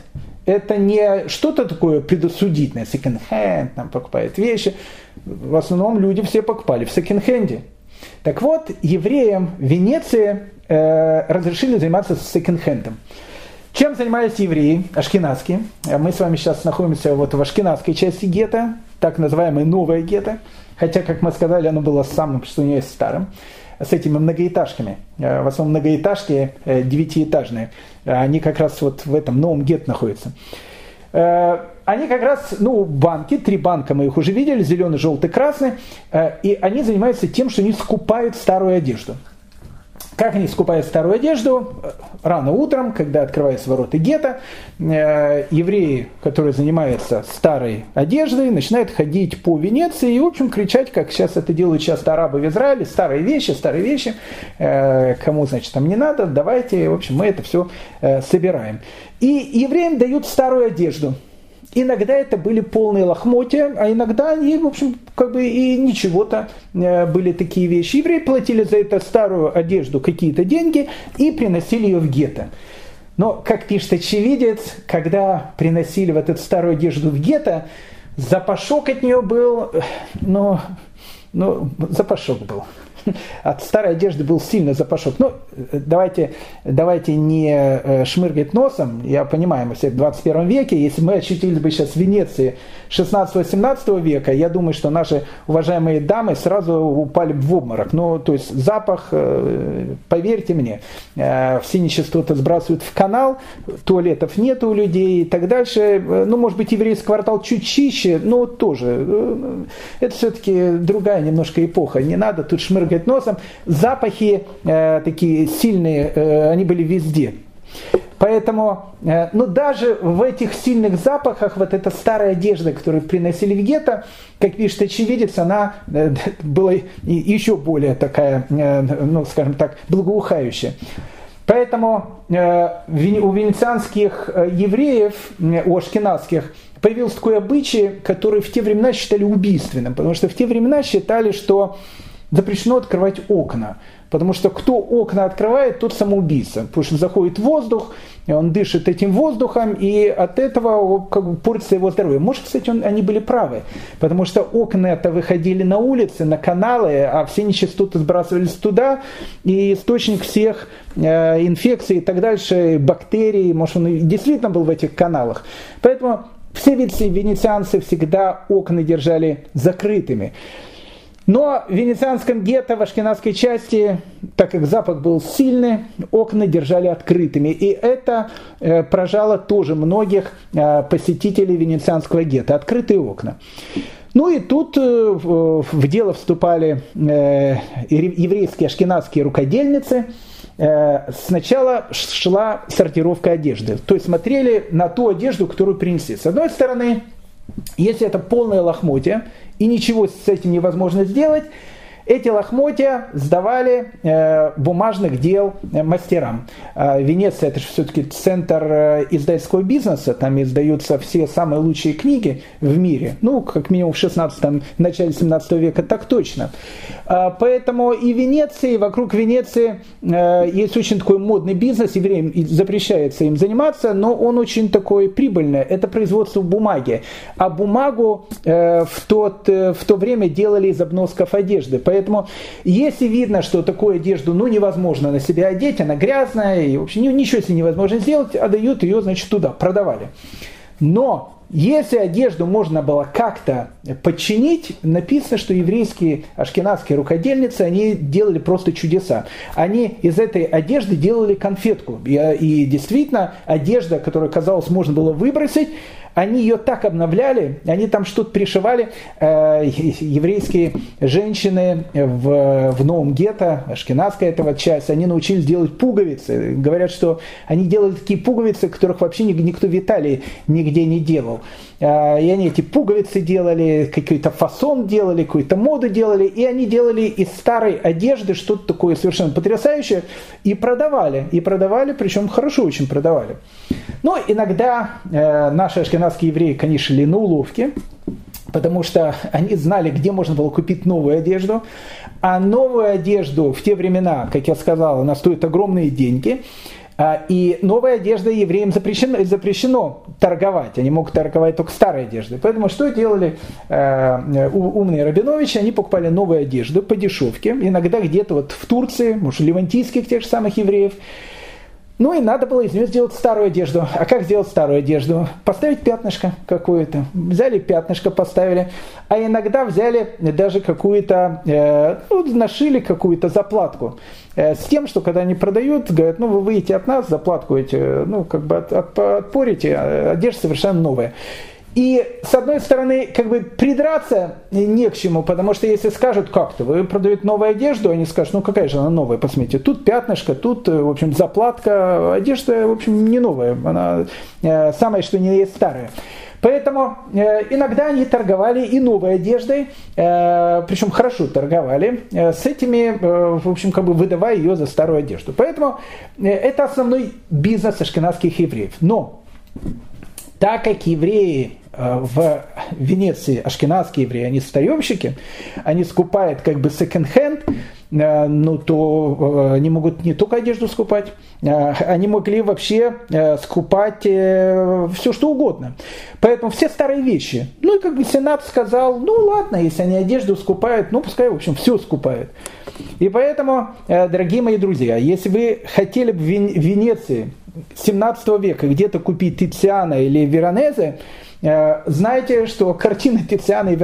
это не что-то такое предосудительное. Second-hand нам покупают вещи. В основном люди все покупали в секонд-хенде. Так вот, евреям в Венеции э, разрешили заниматься секонд-хендом. Чем занимались евреи, ашкенадские? Мы с вами сейчас находимся вот в ашкенадской части гетто, так называемое новое гетто, хотя, как мы сказали, оно было самым, что у нее есть старым, с этими многоэтажками. Э, в основном многоэтажки э, девятиэтажные. Они как раз вот в этом новом гетто находятся. Э, они как раз, ну, банки, три банка мы их уже видели, зеленый, желтый, красный, э, и они занимаются тем, что они скупают старую одежду. Как они скупают старую одежду? Рано утром, когда открываются ворота гетто, э, евреи, которые занимаются старой одеждой, начинают ходить по Венеции и, в общем, кричать, как сейчас это делают часто арабы в Израиле, старые вещи, старые вещи, кому, значит, там не надо, давайте, в общем, мы это все собираем. И евреям дают старую одежду. Иногда это были полные лохмотья, а иногда они, в общем, как бы и ничего-то э, были такие вещи. Евреи платили за эту старую одежду какие-то деньги и приносили ее в гетто. Но, как пишет очевидец, когда приносили вот эту старую одежду в гетто, запашок от нее был, э, ну, ну запашок был. от старой одежды был сильный запашок. Ну, давайте, давайте не э, шмыргать носом. Я понимаю, мы все в 21 веке. Если мы очутились бы сейчас в Венеции 16-17 века, я думаю, что наши уважаемые дамы сразу упали в обморок. Ну, то есть запах, э, поверьте мне, э, все нечистоты сбрасывают в канал, туалетов нет у людей и так дальше. Ну, может быть, еврейский квартал чуть чище, но тоже. Это все-таки другая немножко эпоха. Не надо тут шмыргать шмыгать носом. Запахи э, такие сильные, э, они были везде. Поэтому, э, ну даже в этих сильных запахах, вот эта старая одежда, которую приносили в гетто, как пишет очевидец, она э, была еще более такая, э, ну скажем так, благоухающая. Поэтому у венецианских евреев, у ашкенадских, появился такой обычай, который в те времена считали убийственным, потому что в те времена считали, что запрещено открывать окна. Потому что кто окна открывает, тот самоубийца. Потому что заходит воздух, он дышит этим воздухом, и от этого как бы, портится его здоровье. Может, кстати, он, они были правы. Потому что окна это выходили на улицы, на каналы, а все нечистоты сбрасывались туда, и источник всех э, инфекций и так дальше, бактерий, может, он действительно был в этих каналах. Поэтому все венецианцы всегда окна держали закрытыми. Но в венецианском гетто, в ашкенадской части, так как запах был сильный, окна держали открытыми. И это э, прожало тоже многих э, посетителей венецианского гетто. Открытые окна. Ну и тут э, в дело вступали еврейские ашкенадские рукодельницы. Сначала шла сортировка одежды. То есть смотрели на ту одежду, которую принесли. С одной стороны, если это полное лохмотье, и ничего с этим невозможно сделать, эти лохмотья сдавали э, бумажных дел э, мастерам. Э, Венеция это же все-таки центр э, издательского бизнеса, там издаются все самые лучшие книги в мире, ну, как минимум в 16 начале 17 века, так точно. Э, поэтому и Венеции, вокруг Венеции э, есть очень такой модный бизнес, евреям запрещается им заниматься, но он очень такой прибыльный, это производство бумаги. А бумагу э, в, тот, э, в то время делали из обносков одежды. Поэтому Поэтому, если видно, что такую одежду ну, невозможно на себя одеть, она грязная, и вообще ничего с ней невозможно сделать, отдают ее, значит, туда, продавали. Но если одежду можно было как-то подчинить, написано, что еврейские ашкенадские рукодельницы, они делали просто чудеса. Они из этой одежды делали конфетку. И, и действительно, одежда, которую, казалось, можно было выбросить, они ее так обновляли, они там что-то пришивали. Э, еврейские женщины в, в новом гетто, ашкенадская этого часть, они научились делать пуговицы. Говорят, что они делали такие пуговицы, которых вообще никто в Италии нигде не делал. Э, и они эти пуговицы делали, какой-то фасон делали, какую-то моду делали, и они делали из старой одежды что-то такое совершенно потрясающее и продавали. И продавали, причем хорошо очень продавали. Но иногда э, наши ашкенадские евреи, конечно, шли на уловки, потому что они знали, где можно было купить новую одежду. А новую одежду в те времена, как я сказал, она стоит огромные деньги. А, и новая одежда евреям запрещено, запрещено торговать. Они могут торговать только старой одеждой. Поэтому что делали э, умные Рабиновичи? Они покупали новую одежду по дешевке. Иногда где-то вот в Турции, может, ливантийских тех же самых евреев. Ну и надо было из нее сделать старую одежду. А как сделать старую одежду? Поставить пятнышко какое-то. Взяли пятнышко, поставили. А иногда взяли даже какую-то, э, ну, нашили какую-то заплатку. Э, с тем, что когда они продают, говорят, ну вы выйдете от нас, заплатку эти, ну как бы от, от, отпорите, одежда совершенно новая. И с одной стороны, как бы придраться не к чему, потому что если скажут как-то, вы продаете новую одежду, они скажут, ну какая же она новая, посмотрите, тут пятнышко, тут, в общем, заплатка, одежда, в общем, не новая, она э, самая, что не есть старая. Поэтому э, иногда они торговали и новой одеждой, э, причем хорошо торговали, э, с этими, э, в общем, как бы выдавая ее за старую одежду. Поэтому э, это основной бизнес ашкенадских евреев. Но так как евреи Э, в Венеции ашкенадские евреи, они старемщики, они скупают как бы секонд-хенд, э, ну то э, они могут не только одежду скупать, они могли вообще скупать все что угодно. Поэтому все старые вещи. Ну и как бы Сенат сказал, ну ладно, если они одежду скупают, ну пускай, в общем, все скупают. И поэтому, дорогие мои друзья, если вы хотели бы в Венеции 17 века где-то купить Тициана или Веронезе, Э, знаете, что картины Тициана и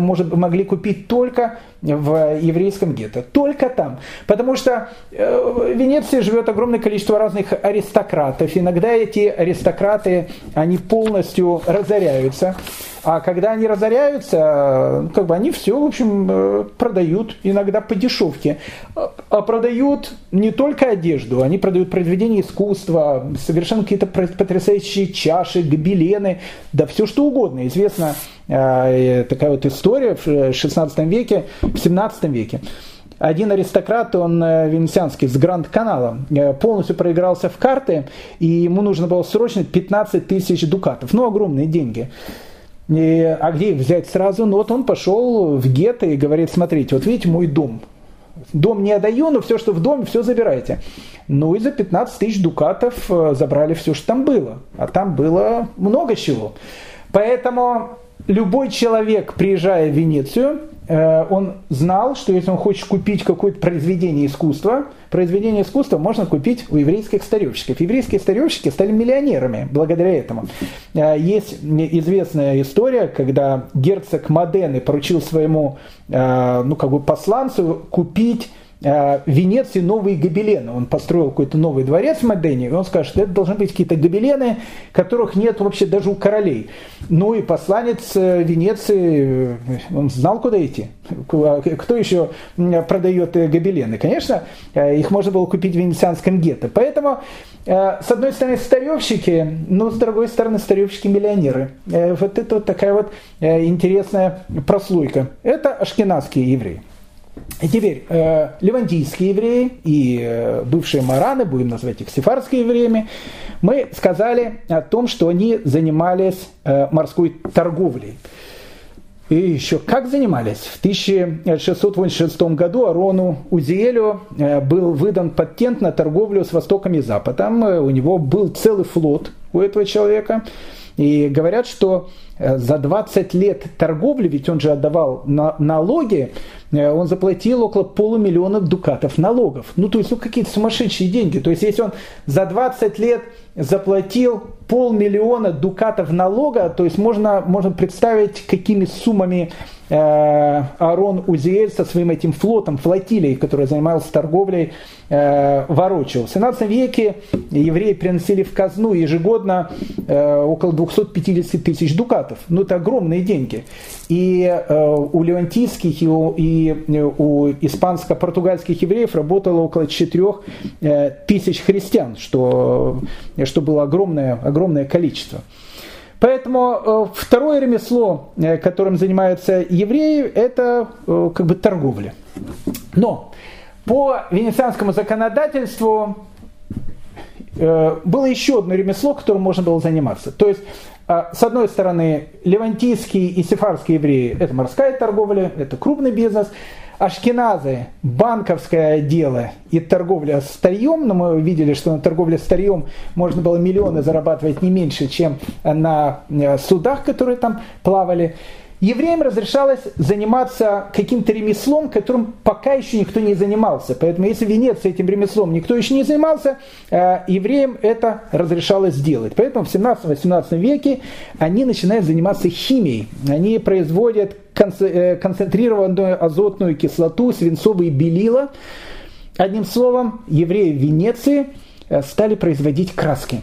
может, могли купить только в еврейском гетто. Только там. Потому что э, в Венеции живет огромное количество разных аристократов. Иногда эти аристократы, они полностью разоряются. А когда они разоряются, как бы они все, в общем, продают иногда по дешевке. А продают не только одежду, они продают произведения искусства, совершенно какие-то потрясающие чаши, гобелены, да все что угодно. Известна такая вот история в 16 веке, в 17 веке один аристократ, он э, венецианский, с Гранд-канала, э, полностью проигрался в карты, и ему нужно было срочно 15 тысяч дукатов. Ну, огромные деньги. И, а где их взять сразу? Ну, вот он пошел в гетто и говорит, смотрите, вот видите мой дом. Дом не отдаю, но все, что в доме, все забирайте. Ну и за 15 тысяч дукатов э, забрали все, что там было. А там было много чего. Поэтому любой человек, приезжая в Венецию, он знал, что если он хочет купить какое-то произведение искусства, произведение искусства можно купить у еврейских старевщиков. Еврейские старевщики стали миллионерами благодаря этому. Э, есть известная история, когда герцог Модены поручил своему э, ну, как бы посланцу купить Э, в Венеции новые гобелены. Он построил какой-то новый дворец в Модене, и он скажет, что это должны быть какие-то гобелены, которых нет вообще даже у королей. Ну и посланец э, Венеции, э, он знал, куда идти. Кто еще продает гобелены? Конечно, их можно было купить в венецианском гетто. Поэтому, с одной стороны, старевщики, но с другой стороны, старевщики-миллионеры. Вот это вот такая вот интересная прослойка. Это ашкенадские евреи. И теперь э, левантийские евреи и э, бывшие мараны, будем называть их сефардскими евреями, мы сказали о том, что они занимались э, морской торговлей. И еще как занимались? В 1686 году Арону Узиэлю э, был выдан патент на торговлю с Востоком и Западом. Э, у него был целый флот у этого человека. И говорят, что за 20 лет торговли, ведь он же отдавал на, налоги, Э, он заплатил около полумиллиона дукатов налогов. Ну, то есть, ну, какие-то сумасшедшие деньги. То есть, если он за 20 лет заплатил полмиллиона дукатов налога, то есть можно, можно представить, какими суммами э, Арон Узиэль со своим этим флотом, флотилией, который занимался торговлей, э, ворочил. В 17 веке евреи приносили в казну ежегодно э, около 250 тысяч дукатов. Ну, это огромные деньги. И э, у левантийских и у, и у испанско-португальских евреев работало около 4 э, тысяч христиан, что что было огромное, огромное количество. Поэтому э, второе ремесло, э, которым занимаются евреи, это э, как бы торговля. Но по венецианскому законодательству было еще одно ремесло, которым можно было заниматься. То есть, с одной стороны, левантийские и сефарские евреи – это морская торговля, это крупный бизнес – Ашкеназы, банковское дело и торговля старьем, но мы видели, что на торговле старьем можно было миллионы зарабатывать не меньше, чем на э, судах, которые там плавали. Евреям разрешалось заниматься каким-то ремеслом, которым пока еще никто не занимался. Поэтому если в этим ремеслом никто еще не занимался, э, евреям это разрешалось сделать. Поэтому в 17-18 веке они начинают заниматься химией. Они производят Э, концентрированную азотную кислоту, свинцовые белила. Одним словом, евреи Венеции э, стали производить краски.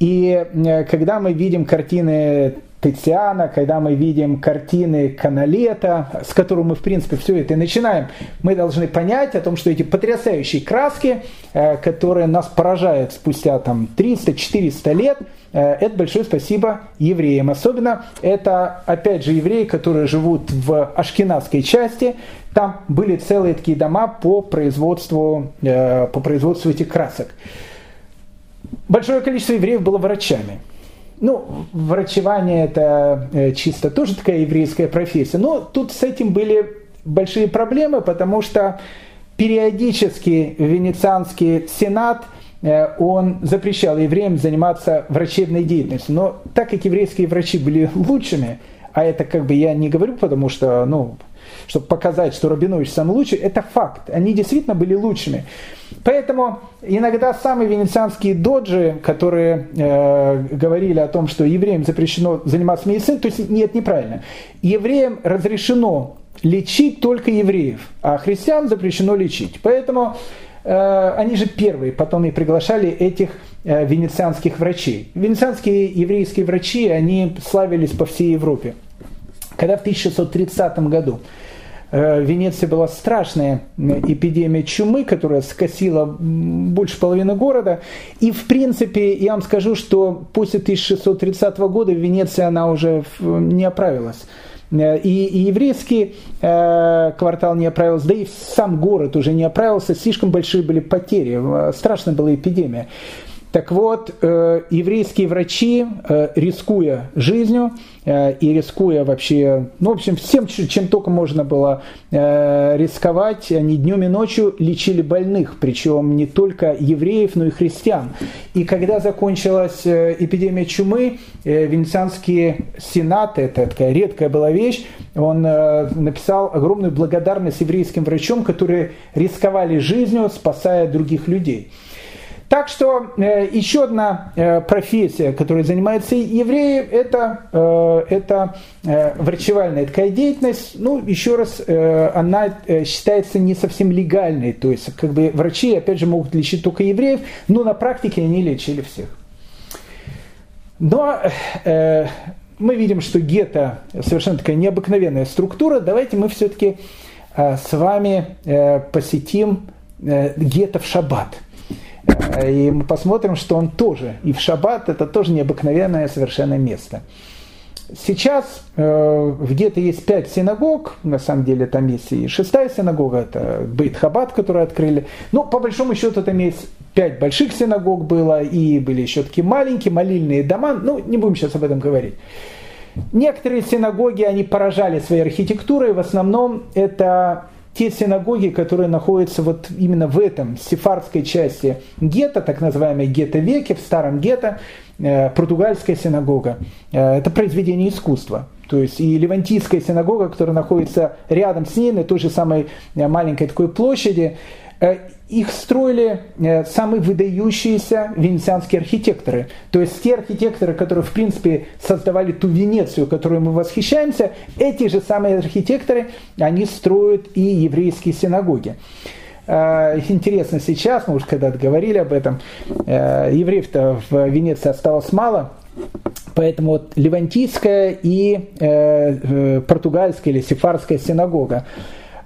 И когда мы видим картины Тициана, когда мы видим картины Каналета, с которым мы, в принципе, все это и начинаем, мы должны понять о том, что эти потрясающие краски, которые нас поражают спустя там 300-400 лет, Э, это большое спасибо евреям. Особенно это, опять же, евреи, которые живут в ашкенадской части. Там были целые такие дома по производству, э, по производству этих красок. Большое количество евреев было врачами. Ну, врачевание это э, чисто тоже такая еврейская профессия. Но тут с этим были большие проблемы, потому что периодически Венецианский сенат – Э, он запрещал евреям заниматься врачебной деятельностью. Но так как еврейские врачи были лучшими, а это как бы я не говорю, потому что, ну, чтобы показать, что Рабинович самый лучший, это факт. Они действительно были лучшими. Поэтому иногда самые венецианские доджи, которые э, говорили о том, что евреям запрещено заниматься медициной, то есть нет, неправильно. Евреям разрешено лечить только евреев, а христиан запрещено лечить. Поэтому Э, они же первые потом и приглашали этих венецианских врачей. Венецианские еврейские врачи, они славились по всей Европе. Когда в 1630 году в Венеции была страшная эпидемия чумы, которая скосила больше половины города. И, в принципе, я вам скажу, что после 1630 года в Венеции она уже не оправилась. Э, и, и еврейский э, квартал не оправился, да и сам город уже не оправился, слишком большие были потери, э, страшная была эпидемия. Так вот, э, еврейские врачи, э, рискуя жизнью э, и рискуя вообще, ну, в общем, всем, чем только можно было рисковать, они днем и ночью лечили больных, причем не только евреев, но и христиан. И когда закончилась эпидемия чумы, Венецианский сенат, это такая редкая была вещь, он написал огромную благодарность еврейским врачам, которые рисковали жизнью, спасая других людей. Так что э, еще одна э, профессия, которой занимаются евреи, это, э, это э, врачевальная такая деятельность. Ну, еще раз, э, она э, считается не совсем легальной. То есть, как бы врачи, опять же, могут лечить только евреев, но на практике они лечили всех. Но э, мы видим, что гетто совершенно такая необыкновенная структура. Давайте мы все-таки э, с вами э, посетим э, гетто в шаббат. И мы посмотрим, что он тоже, и в шаббат это тоже необыкновенное совершенно место. Сейчас э, где-то есть пять синагог, на самом деле там есть и шестая синагога, это Бейт Хаббат, которую открыли. Но по большому счету там есть пять больших синагог было, и были еще такие маленькие молильные дома, ну не будем сейчас об этом говорить. Некоторые синагоги, они поражали своей архитектурой, в основном это те синагоги, которые находятся вот именно в этом сефардской части гетто, так называемой гетто-веке, в старом гетто, э, португальская синагога, э, это произведение искусства. То есть и Левантийская синагога, которая находится рядом с ней, на той же самой э, маленькой такой площади, их строили э, самые выдающиеся венецианские архитекторы. То есть те архитекторы, которые в принципе создавали ту Венецию, которой мы восхищаемся, эти же самые архитекторы, они строят и еврейские синагоги. Э, интересно сейчас, мы уже когда-то говорили об этом, э, евреев-то в Венеции осталось мало, Поэтому вот Левантийская и э, португальская или сефарская синагога,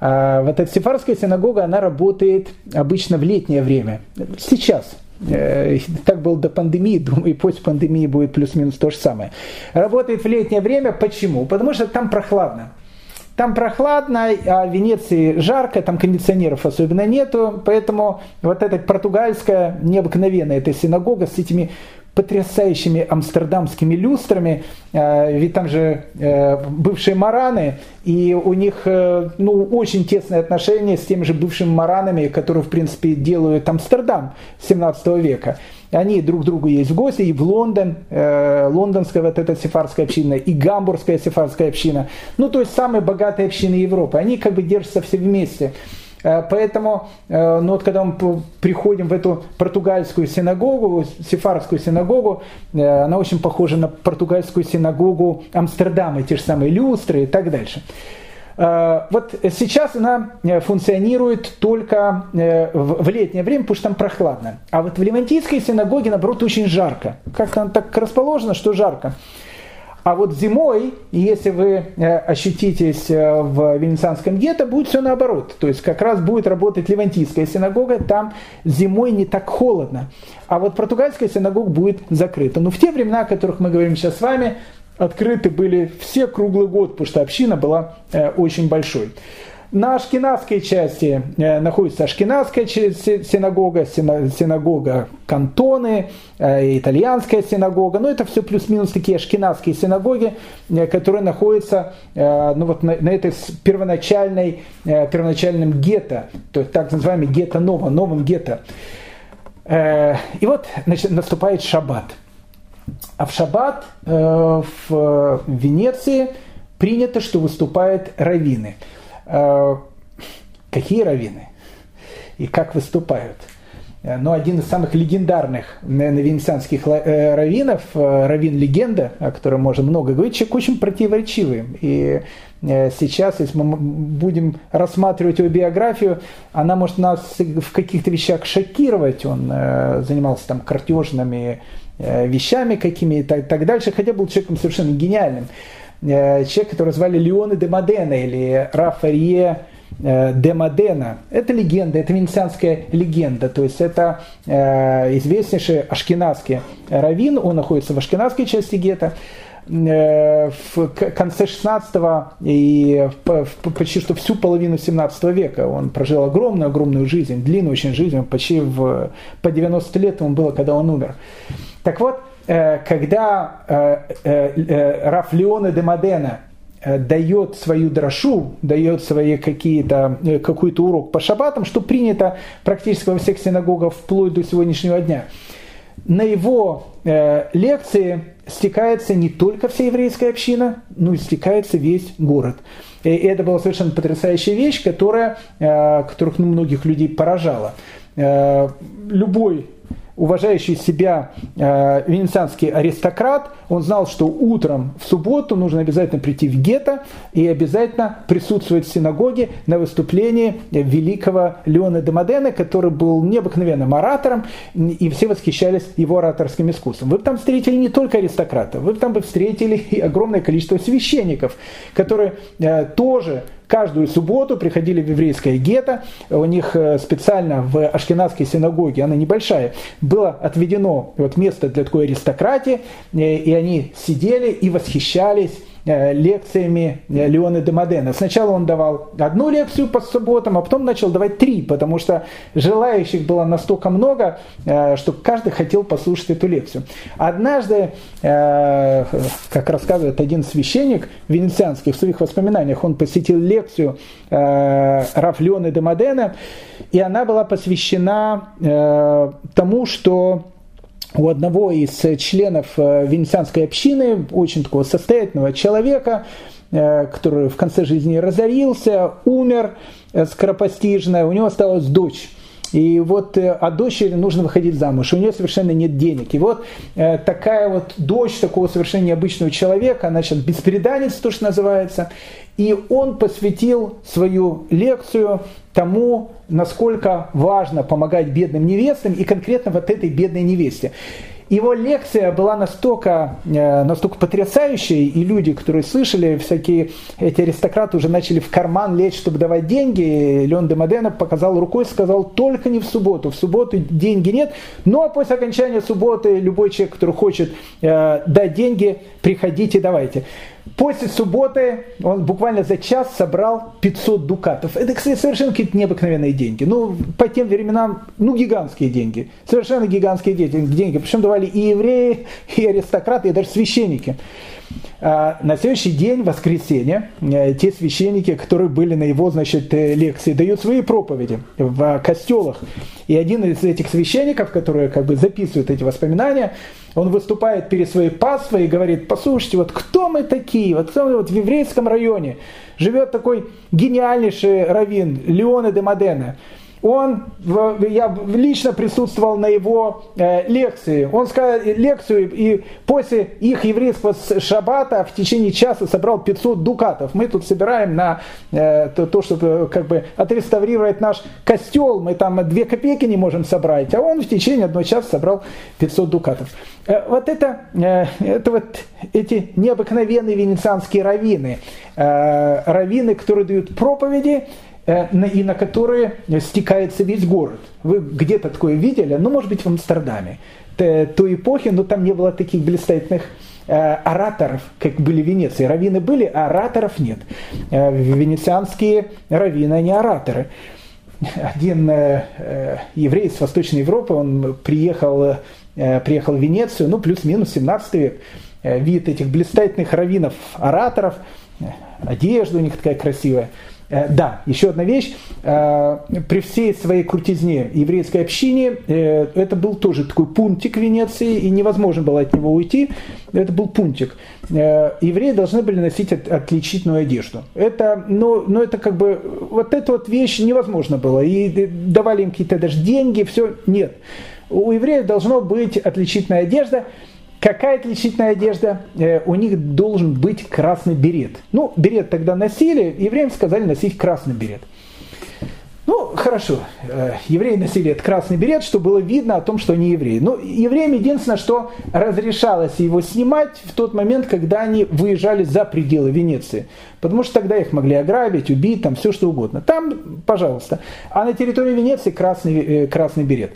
вот эта сефарская синагога, она работает обычно в летнее время. Сейчас, э, так было до пандемии, думаю, и после пандемии будет плюс-минус то же самое. Работает в летнее время. Почему? Потому что там прохладно. Там прохладно, а в Венеции жарко, там кондиционеров особенно нету, поэтому вот эта португальская необыкновенная эта синагога с этими потрясающими амстердамскими люстрами, э, ведь там же э, бывшие мараны, и у них э, ну, очень тесные отношения с теми же бывшими маранами, которые, в принципе, делают Амстердам 17 века. Они друг другу есть в гости, и в Лондон, лондонская вот эта сефарская община, и гамбургская сефарская община, ну, то есть самые богатые общины Европы, они как бы держатся все вместе. Э, поэтому, э, ну вот когда мы приходим в эту португальскую синагогу, сефарскую синагогу, э, она очень похожа на португальскую синагогу Амстердама, те же самые люстры и так дальше. Вот сейчас она функционирует только в летнее время, потому что там прохладно. А вот в Левантийской синагоге, наоборот, очень жарко. Как она так расположена, что жарко. А вот зимой, если вы э, ощутитесь э, в венецианском гетто, будет все наоборот. То есть как раз будет работать Левантийская синагога, там зимой не так холодно. А вот португальская синагога будет закрыта. Но в те времена, о которых мы говорим сейчас с вами, открыты были все круглый год, потому что община была э, очень большой. На ашкенадской части э, находится ашкенадская синагога, синагога Кантоны, э, итальянская синагога. Но это все плюс-минус такие ашкенадские синагоги, э, которые находятся ну, вот на, на этой первоначальной, первоначальном гетто, то есть так называемый гетто новом, новом гетто. И вот значит, наступает шаббат. А в шаббат в Венеции принято, что выступают раввины – какие раввины и как выступают. Э, но один из самых легендарных, наверное, венецианских э, раввинов, раввин легенда, о котором можно много говорить, человек очень противоречивый. И сейчас, если мы будем рассматривать его биографию, она может нас в каких-то вещах шокировать. Он занимался там картежными вещами какими и так, так дальше, хотя был человеком совершенно гениальным. Человек, которого звали Леоне де Модена или Рафарье Э, де Модена. Это легенда, это венецианская легенда, то есть это э, известнейший ашкенадский раввин, он находится в ашкенадской части гетто, э, в конце 16 и почти что всю половину 17 века. Он прожил огромную-огромную жизнь, длинную очень жизнь, почти в, по 90 лет ему было, когда он умер. Так вот, когда Раф Леоне де Модена Э, дает свою дрошу, дает свои какие-то, э, какой-то урок по шабатам, что принято практически во всех синагогах вплоть до сегодняшнего дня. На его э, лекции стекается не только вся еврейская община, но и стекается весь город. И это была совершенно потрясающая вещь, которая, э, которых ну, многих людей поражала. Э, любой уважающий себя э, венецианский аристократ, он знал, что утром в субботу нужно обязательно прийти в гетто и обязательно присутствовать в синагоге на выступлении великого Леона де Модена, который был необыкновенным оратором, и все восхищались его ораторским искусством. Вы бы там встретили не только аристократов, вы бы там бы встретили и огромное количество священников, которые э, тоже каждую субботу приходили в еврейское гетто, у них э, специально в Ашкенадской синагоге, она небольшая, было отведено вот место для такой аристократии, э, и они сидели и восхищались лекциями э, Леона де Модена. Сначала он давал одну лекцию по субботам, а потом начал давать три, потому что желающих было настолько много, э, что каждый хотел послушать эту лекцию. Однажды, как рассказывает один священник венецианский в своих воспоминаниях, он посетил лекцию Раф Леона де Модена, и она была посвящена тому, что у одного из членов э, венецианской общины, очень такого состоятельного человека, э, который в конце жизни разорился, умер э, скоропостижно, у него осталась дочь. И вот от дочери нужно выходить замуж. У нее совершенно нет денег. И вот такая вот дочь такого совершенно необычного человека, она сейчас беспреданец, то, что называется. И он посвятил свою лекцию тому, насколько важно помогать бедным невестам и конкретно вот этой бедной невесте. Его лекция была настолько, э, настолько потрясающей, и люди, которые слышали, всякие эти аристократы уже начали в карман лечь, чтобы давать деньги. Леон де Модена показал рукой, сказал, только не в субботу. В субботу деньги нет, но ну, а после окончания субботы любой человек, который хочет э, дать деньги, приходите, давайте. После субботы он буквально за час собрал 500 дукатов. Это, кстати, совершенно какие-то необыкновенные деньги. Ну, по тем временам, ну, гигантские деньги. Совершенно гигантские деньги. Причем давали и евреи, и аристократы, и даже священники. А на следующий день, воскресенье, э, те священники, которые были на его значит, э, лекции, дают свои проповеди в костелах. И один из этих священников, которые как бы записывают эти воспоминания, он выступает перед своей паствой и говорит, послушайте, вот кто мы такие? Вот кто мы вот в еврейском районе живет такой гениальнейший раввин Леоне де Модена он, я лично присутствовал на его э, лекции. Он сказал лекцию, и после их еврейского шаббата в течение часа собрал 500 дукатов. Мы тут собираем на э, то, то, чтобы как бы отреставрировать наш костел. Мы там 2 копейки не можем собрать, а он в течение одного часа собрал 500 дукатов. Э, вот это, э, это вот эти необыкновенные венецианские раввины. Э, раввины, которые дают проповеди, Э, и на которые стекается весь город. Вы где-то такое видели? Ну, может быть, в Амстердаме той эпохи, но там не было таких блистательных э, ораторов, как были в Венеции. Раввины были, а ораторов нет. Э, венецианские раввины, они ораторы. Один еврей из Восточной Европы, он приехал, приехал в Венецию, ну, плюс-минус 17 век, вид этих блистательных раввинов, ораторов, одежда у них такая красивая – Э, да, еще одна вещь. Э, при всей своей крутизне еврейской общине э, это был тоже такой пунктик Венеции, и невозможно было от него уйти. Это был пунктик. Евреи должны были носить отличительную одежду. Это, но, но это как бы, вот эта вот вещь невозможно было. И давали им какие-то даже деньги, все. Нет. У евреев должно быть отличительная одежда – Какая отличительная одежда? Э, у них должен быть красный берет. Ну, берет тогда носили, евреям сказали носить красный берет. Ну, хорошо, э, евреи носили этот красный берет, чтобы было видно о том, что они евреи. Но евреям единственное, что разрешалось его снимать в тот момент, когда они выезжали за пределы Венеции. Потому что тогда их могли ограбить, убить, там все что угодно. Там, пожалуйста. А на территории Венеции красный, э, красный берет.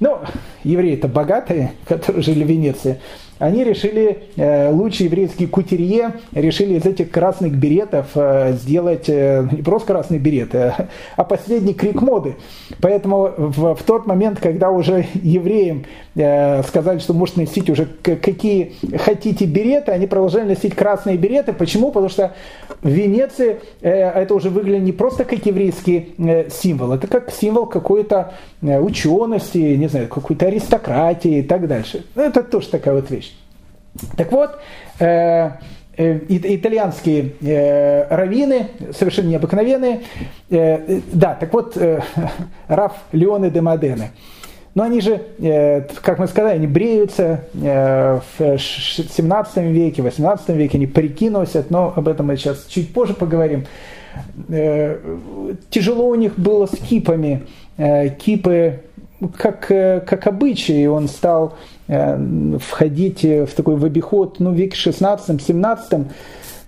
Ну, евреи-то богатые, которые жили в Венеции они решили, э, лучшие еврейские кутерье решили из этих красных беретов э, сделать э, не просто красные береты, а последний крик моды. Поэтому в, в тот момент, когда уже евреям сказали, что можете носить уже какие хотите береты, они продолжали носить красные береты. Почему? Потому что в Венеции это уже выглядит не просто как еврейский символ, это как символ какой-то учености, не знаю, какой-то аристократии и так дальше. Это тоже такая вот вещь. Так вот, э, э, итальянские э, раввины, совершенно необыкновенные, э, да, так вот, э, Раф Леоне де Модене, но они же, э, как мы сказали, они бреются э, в 17 веке, 18 веке, они прикинулись, но об этом мы сейчас чуть позже поговорим. Э, тяжело у них было с кипами, э, кипы как, э, как обычай, он стал э, входить в такой в обиход ну, в веке 16-17.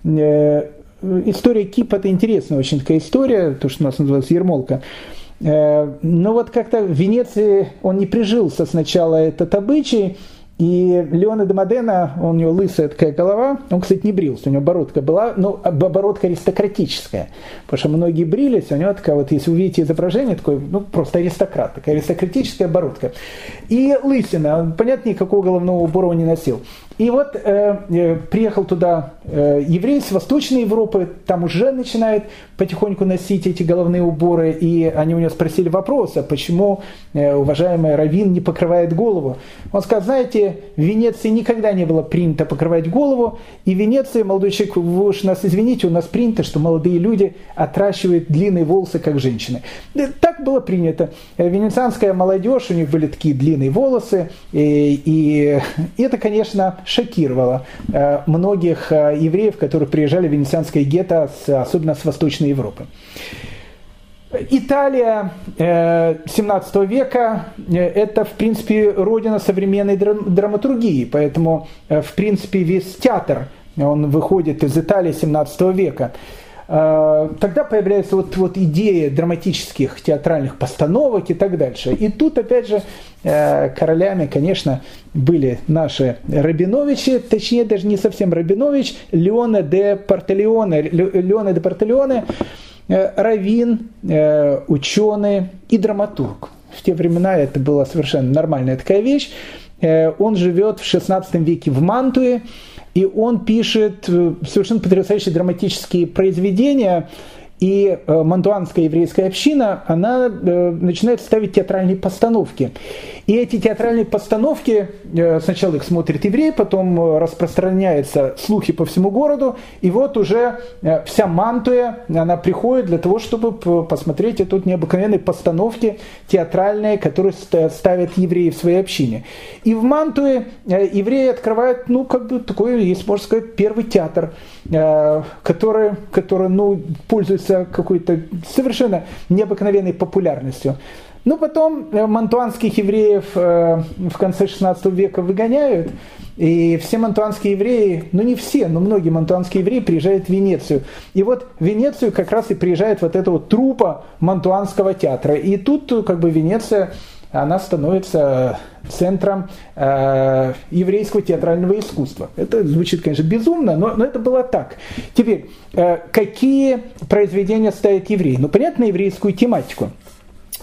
Э, история Кип это интересная очень такая история, то, что у нас называется Ермолка. Но вот как-то в Венеции он не прижился сначала этот обычай, и Леона де Модена, у него лысая такая голова, он, кстати, не брился, у него бородка была, но бородка аристократическая, потому что многие брились, у него такая вот, если увидите изображение, такой, ну, просто аристократ, такая аристократическая бородка. И лысина, понятно, никакого головного убора он не носил. И вот э, э, приехал туда э, еврей с Восточной Европы, там уже начинает потихоньку носить эти головные уборы, и они у него спросили вопрос, а почему э, уважаемый Равин не покрывает голову? Он сказал, знаете, в Венеции никогда не было принято покрывать голову, и в Венеции, молодой человек, вы уж нас извините, у нас принято, что молодые люди отращивают длинные волосы, как женщины. Так было принято. Венецианская молодежь, у них были такие длинные волосы, и, и это, конечно, шокировало э, многих э, евреев, которые приезжали в венецианское гетто, особенно с Восточной Европы. Италия 17 э, века – это, в принципе, родина современной драматургии, поэтому, в принципе, весь театр, он выходит из Италии 17 века. Э, тогда появляется вот, вот идея драматических театральных постановок и так дальше. И тут, опять же, э, королями, конечно, были наши Рабиновичи, точнее, даже не совсем Рабинович, Леона де Портелеоне, Леона де Портелеоне, э, раввин, ученый и драматург. В те времена это была совершенно нормальная такая вещь. Он живет в 16 веке в Мантуе, и он пишет э, совершенно потрясающие драматические произведения, и э, мантуанская еврейская община, она э, начинает ставить театральные постановки. И эти театральные постановки, э, сначала их смотрит еврей, потом распространяются слухи по всему городу, и вот уже вся Мантуя, она приходит для того, чтобы посмотреть эти необыкновенные постановки театральные, которые ставят евреи в своей общине. И в Мантуе евреи открывают, ну, как бы такой, если можно сказать, первый театр, который, который ну, пользуется пользуется какой-то совершенно необыкновенной популярностью. Но потом э, мантуанских евреев э, в конце 16 века выгоняют, и все мантуанские евреи, ну не все, но многие мантуанские евреи приезжают в Венецию. И вот в Венецию как раз и приезжает вот эта вот трупа мантуанского театра. И тут как бы Венеция она становится центром э, еврейского театрального искусства. Это звучит, конечно, безумно, но, но это было так. Теперь, э, какие произведения ставят евреи? Ну, понятно, еврейскую тематику.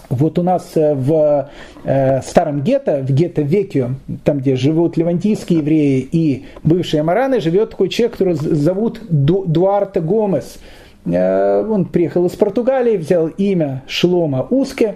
Вот у нас э, в э, старом гетто, в гетто Векио, там, где живут левантийские евреи и бывшие амараны, живет такой человек, которого зовут Ду, Дуарте Гомес. Э, он приехал из Португалии, взял имя Шлома Узке.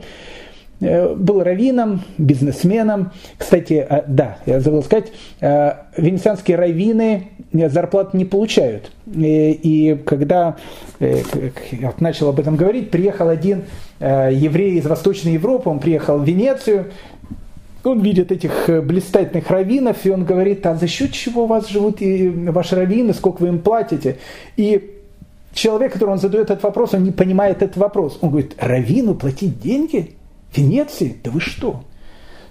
Э, был раввином, бизнесменом. Кстати, э, да, я забыл сказать, э, венецианские раввины зарплат не получают. И, когда я начал об этом говорить, приехал один еврей из Восточной Европы, он приехал в Венецию, он видит этих блистательных раввинов, и он говорит, а за счет чего у вас живут и ваши раввины, сколько вы им платите? И человек, который он задает этот вопрос, он не понимает этот вопрос. Он говорит, раввину платить деньги? Венеции? Да вы что?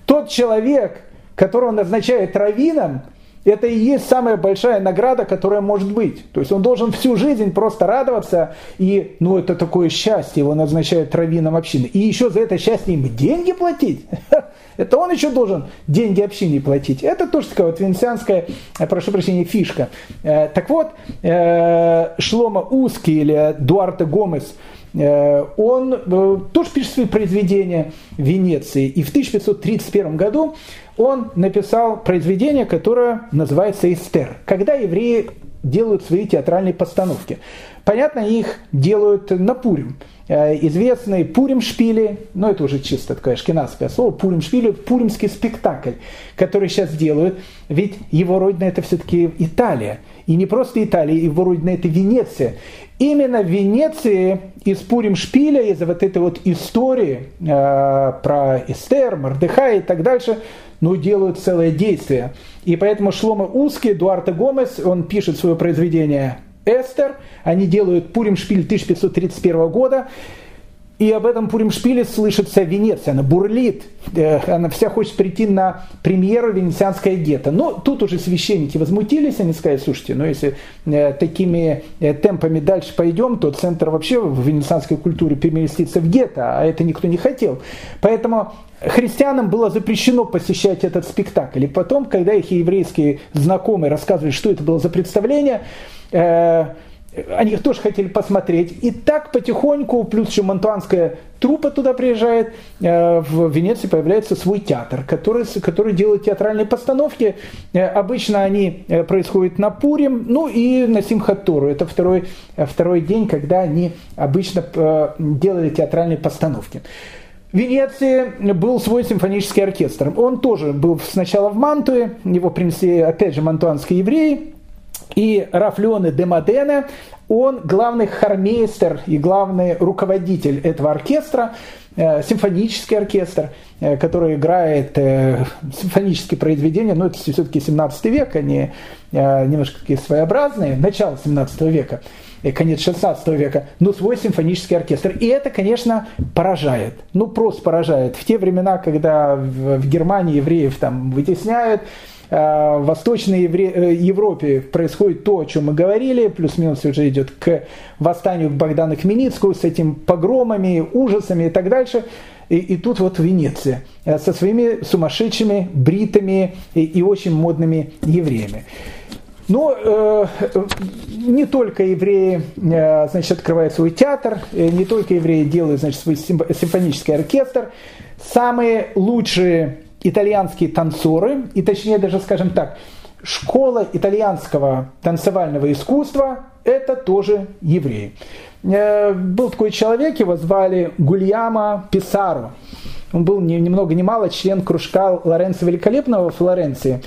Тот человек, которого назначает раввином, это и есть самая большая награда, которая может быть. То есть он должен всю жизнь просто радоваться, и ну, это такое счастье, его назначают раввином общины. И еще за это счастье им деньги платить? Это он еще должен деньги общине платить. Это тоже такая вот венецианская, э, прошу прощения, фишка. Э, так вот, э, Шлома Узкий или Дуарте Гомес, он тоже пишет свои произведения в Венеции. И в 1531 году он написал произведение, которое называется «Эстер». Когда евреи делают свои театральные постановки. Понятно, их делают на Пурим. Э, известный Пурим Шпили, ну это уже чисто такое шкинадское слово, Пурим Шпили, пуримский спектакль, который сейчас делают, ведь его родина это все-таки Италия. И не просто Италия, его родина это Венеция. Именно в Венеции из Пурим Шпиля, из вот этой вот истории э, про Эстер, Мордыха и так дальше, ну, делают целое действие. И поэтому Шлома Узкий, Эдуарда Гомес, он пишет свое произведение Эстер. Они делают Пурим Шпиль 1531 года. И об этом Пуримшпиле слышится Венеция, она бурлит, э, она вся хочет прийти на премьеру «Венецианское гетто». Но тут уже священники возмутились, они сказали, слушайте, ну если э, такими э, темпами дальше пойдем, то центр вообще в венецианской культуре переместится в гетто, а это никто не хотел. Поэтому христианам было запрещено посещать этот спектакль. И потом, когда их еврейские знакомые рассказывали, что это было за представление, они тоже хотели посмотреть. И так потихоньку, плюс еще монтуанская трупа туда приезжает, э, в Венеции появляется свой театр, который, который делает театральные постановки. Э, обычно они э, происходят на Пурим, ну и на Симхатору. Это второй, второй день, когда они обычно делали театральные постановки. В Венеции был свой симфонический оркестр. Он тоже был сначала в Мантуе, его принесли, опять же, мантуанские евреи, и Рафлёне де Модене, он главный хормейстер и главный руководитель этого оркестра, э, симфонический оркестр, э, который играет э, симфонические произведения, но это все-таки 17 век, они немножко такие своеобразные, начало 17 века, конец 16 века, но свой симфонический оркестр. И это, конечно, поражает. Ну, просто поражает. В те времена, когда в Германии евреев там вытесняют, в Восточной э, Европе происходит то, о чем мы говорили, плюс-минус уже идет к восстанию Богдана Хмельницкого с этими погромами, ужасами и так дальше. И, и тут вот Венеция э, со своими сумасшедшими, бритами и, и очень модными евреями. Но э, не только евреи э, значит, открывают свой театр, э, не только евреи делают значит, свой симфонический оркестр. Самые лучшие итальянские танцоры, и точнее даже скажем так, школа итальянского танцевального искусства – это тоже евреи. Э, был такой человек, его звали Гульяма Писаро. Он был ни, ни много ни мало член кружка Лоренцо Великолепного в Флоренции.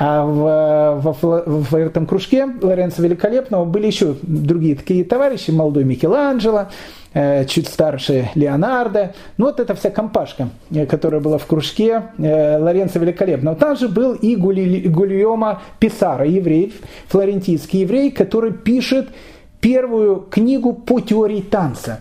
А в, в, в этом кружке Лоренцо Великолепного были еще другие такие товарищи, молодой Микеланджело, Э, чуть старше Леонардо. Ну вот эта вся компашка, э, которая была в кружке э, Лоренцо Великолепного. Там же был и Гульома Писара, еврей, флорентийский еврей, который пишет первую книгу по теории танца.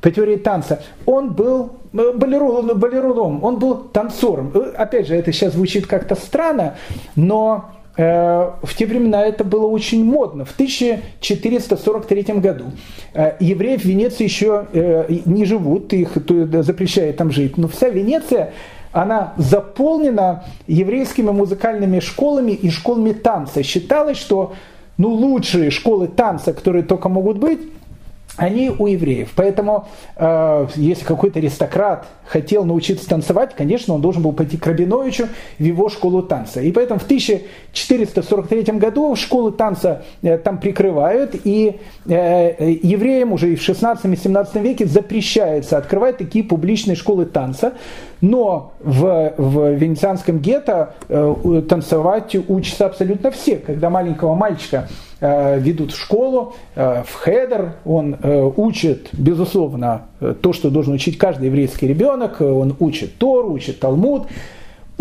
По теории танца. Он был балероном, он был танцором. Опять же, это сейчас звучит как-то странно, но Э, в те времена это было очень модно. В 1443 году э, евреи в Венеции еще э, не живут, их запрещают там жить, но вся Венеция она заполнена еврейскими музыкальными школами и школами танца. Считалось, что ну, лучшие школы танца, которые только могут быть, они у евреев. Поэтому, э, если какой-то аристократ хотел научиться танцевать, конечно, он должен был пойти к Рабиновичу в его школу танца. И поэтому в 1443 году школы танца э, там прикрывают, и э, евреям уже и в 16-17 веке запрещается открывать такие публичные школы танца. Но в, в венецианском гетто э, танцевать учатся абсолютно все. Когда маленького мальчика Э, ведут в школу, э, в хедер, он э, учит, безусловно, то, что должен учить каждый еврейский ребенок, он учит Тору, учит Талмуд,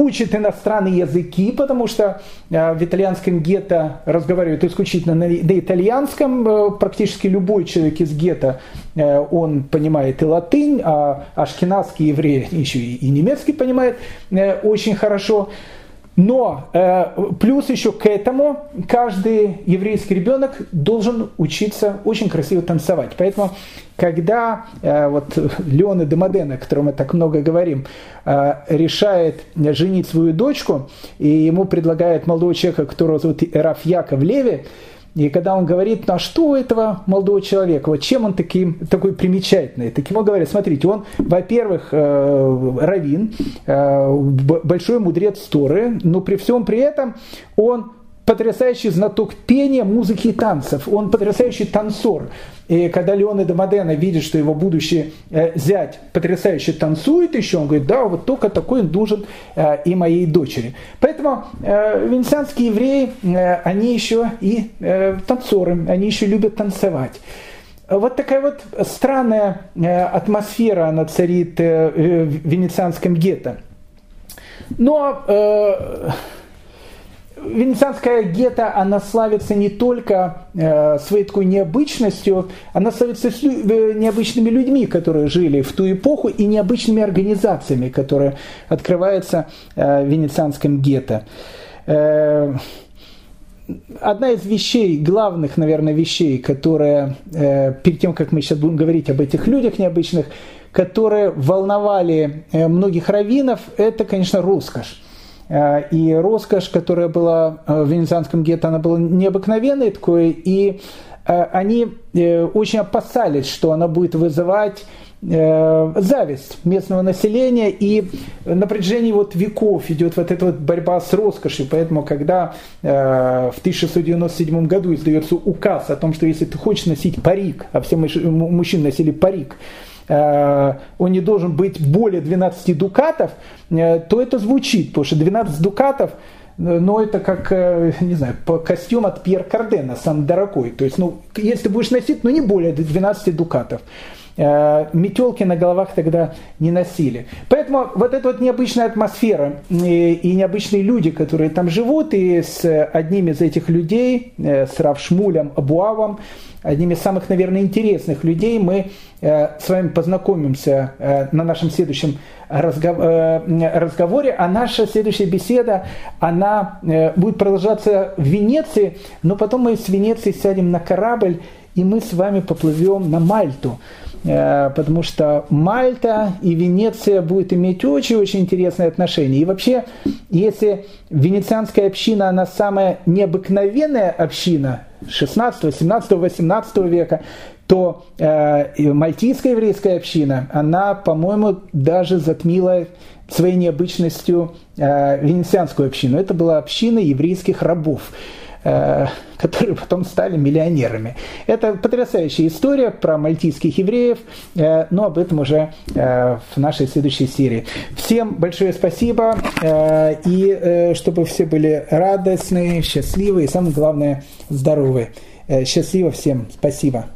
учит иностранные языки, потому что в итальянском гетто разговаривают исключительно на, на итальянском. Практически любой человек из гетто, он понимает и латынь, а ашкенадские евреи еще и немецкий понимают очень хорошо. Но э, плюс еще к этому каждый еврейский ребенок должен учиться очень красиво танцевать. Поэтому, когда э, вот Леона Демодена, о котором мы так много говорим, э, решает женить свою дочку, и ему предлагает молодого человека, которого зовут Раф Яков Леви, и когда он говорит, ну а что у этого молодого человека, вот чем он таким, такой примечательный? Так ему говорят, смотрите, он, во-первых, э, раввин, э, большой мудрец Торы, но при всем при этом он потрясающий знаток пения, музыки и танцев. Он потрясающий танцор. И когда Леон и Модена видит, что его будущий э, зять потрясающе танцует еще, он говорит, да, вот только такой он должен э, и моей дочери. Поэтому э, венецианские евреи, они еще и танцоры, они еще любят танцевать. Вот такая вот странная атмосфера, она царит в венецианском гетто. Но Венецианская гетто, она славится не только э, своей такой необычностью, она славится э, необычными людьми, которые жили в ту эпоху, и необычными организациями, которые открываются э, в венецианском гетто. Одна из вещей, главных, наверное, вещей, которые, э, перед тем, как мы сейчас будем говорить об этих людях необычных, которые волновали многих раввинов, это, конечно, роскошь. Э, и роскошь, которая была э, в венецианском гетто, она была необыкновенной такой, и э, они очень опасались, что она будет вызывать зависть местного населения, и на протяжении вот веков идет вот эта вот борьба с роскошью, поэтому когда в 1697 году издается указ о том, что если ты хочешь носить парик, а все мужчины носили парик, он не должен быть более 12 дукатов, э, то это звучит, потому что 12 дукатов э, но это как, не знаю, костюм от Пьер Кардена, самый дорогой. То есть, ну, если будешь носить, ну, не более 12 дукатов. Метелки на головах тогда не носили. Поэтому вот эта вот необычная атмосфера и, и необычные люди, которые там живут, и с одним из этих людей, с Равшмулем Абуавом, одним из самых, наверное, интересных людей мы э, с вами познакомимся э, на нашем следующем э, разговоре, а наша следующая беседа, она будет продолжаться в Венеции, но потом мы с Венеции сядем на корабль, и мы с вами поплывем на Мальту потому что Мальта и Венеция будут иметь очень-очень интересные отношения. И вообще, если венецианская община, она самая необыкновенная община 16, 17, 18 века, то э, мальтийская еврейская община, она, по-моему, даже затмила своей необычностью э, венецианскую общину. Это была община еврейских рабов. Э, которые потом стали миллионерами. Это потрясающая история про мальтийских евреев, э, но об этом уже э, в нашей следующей серии. Всем большое спасибо, и чтобы все были радостные, счастливые и, самое главное, здоровые. Счастливо всем, спасибо.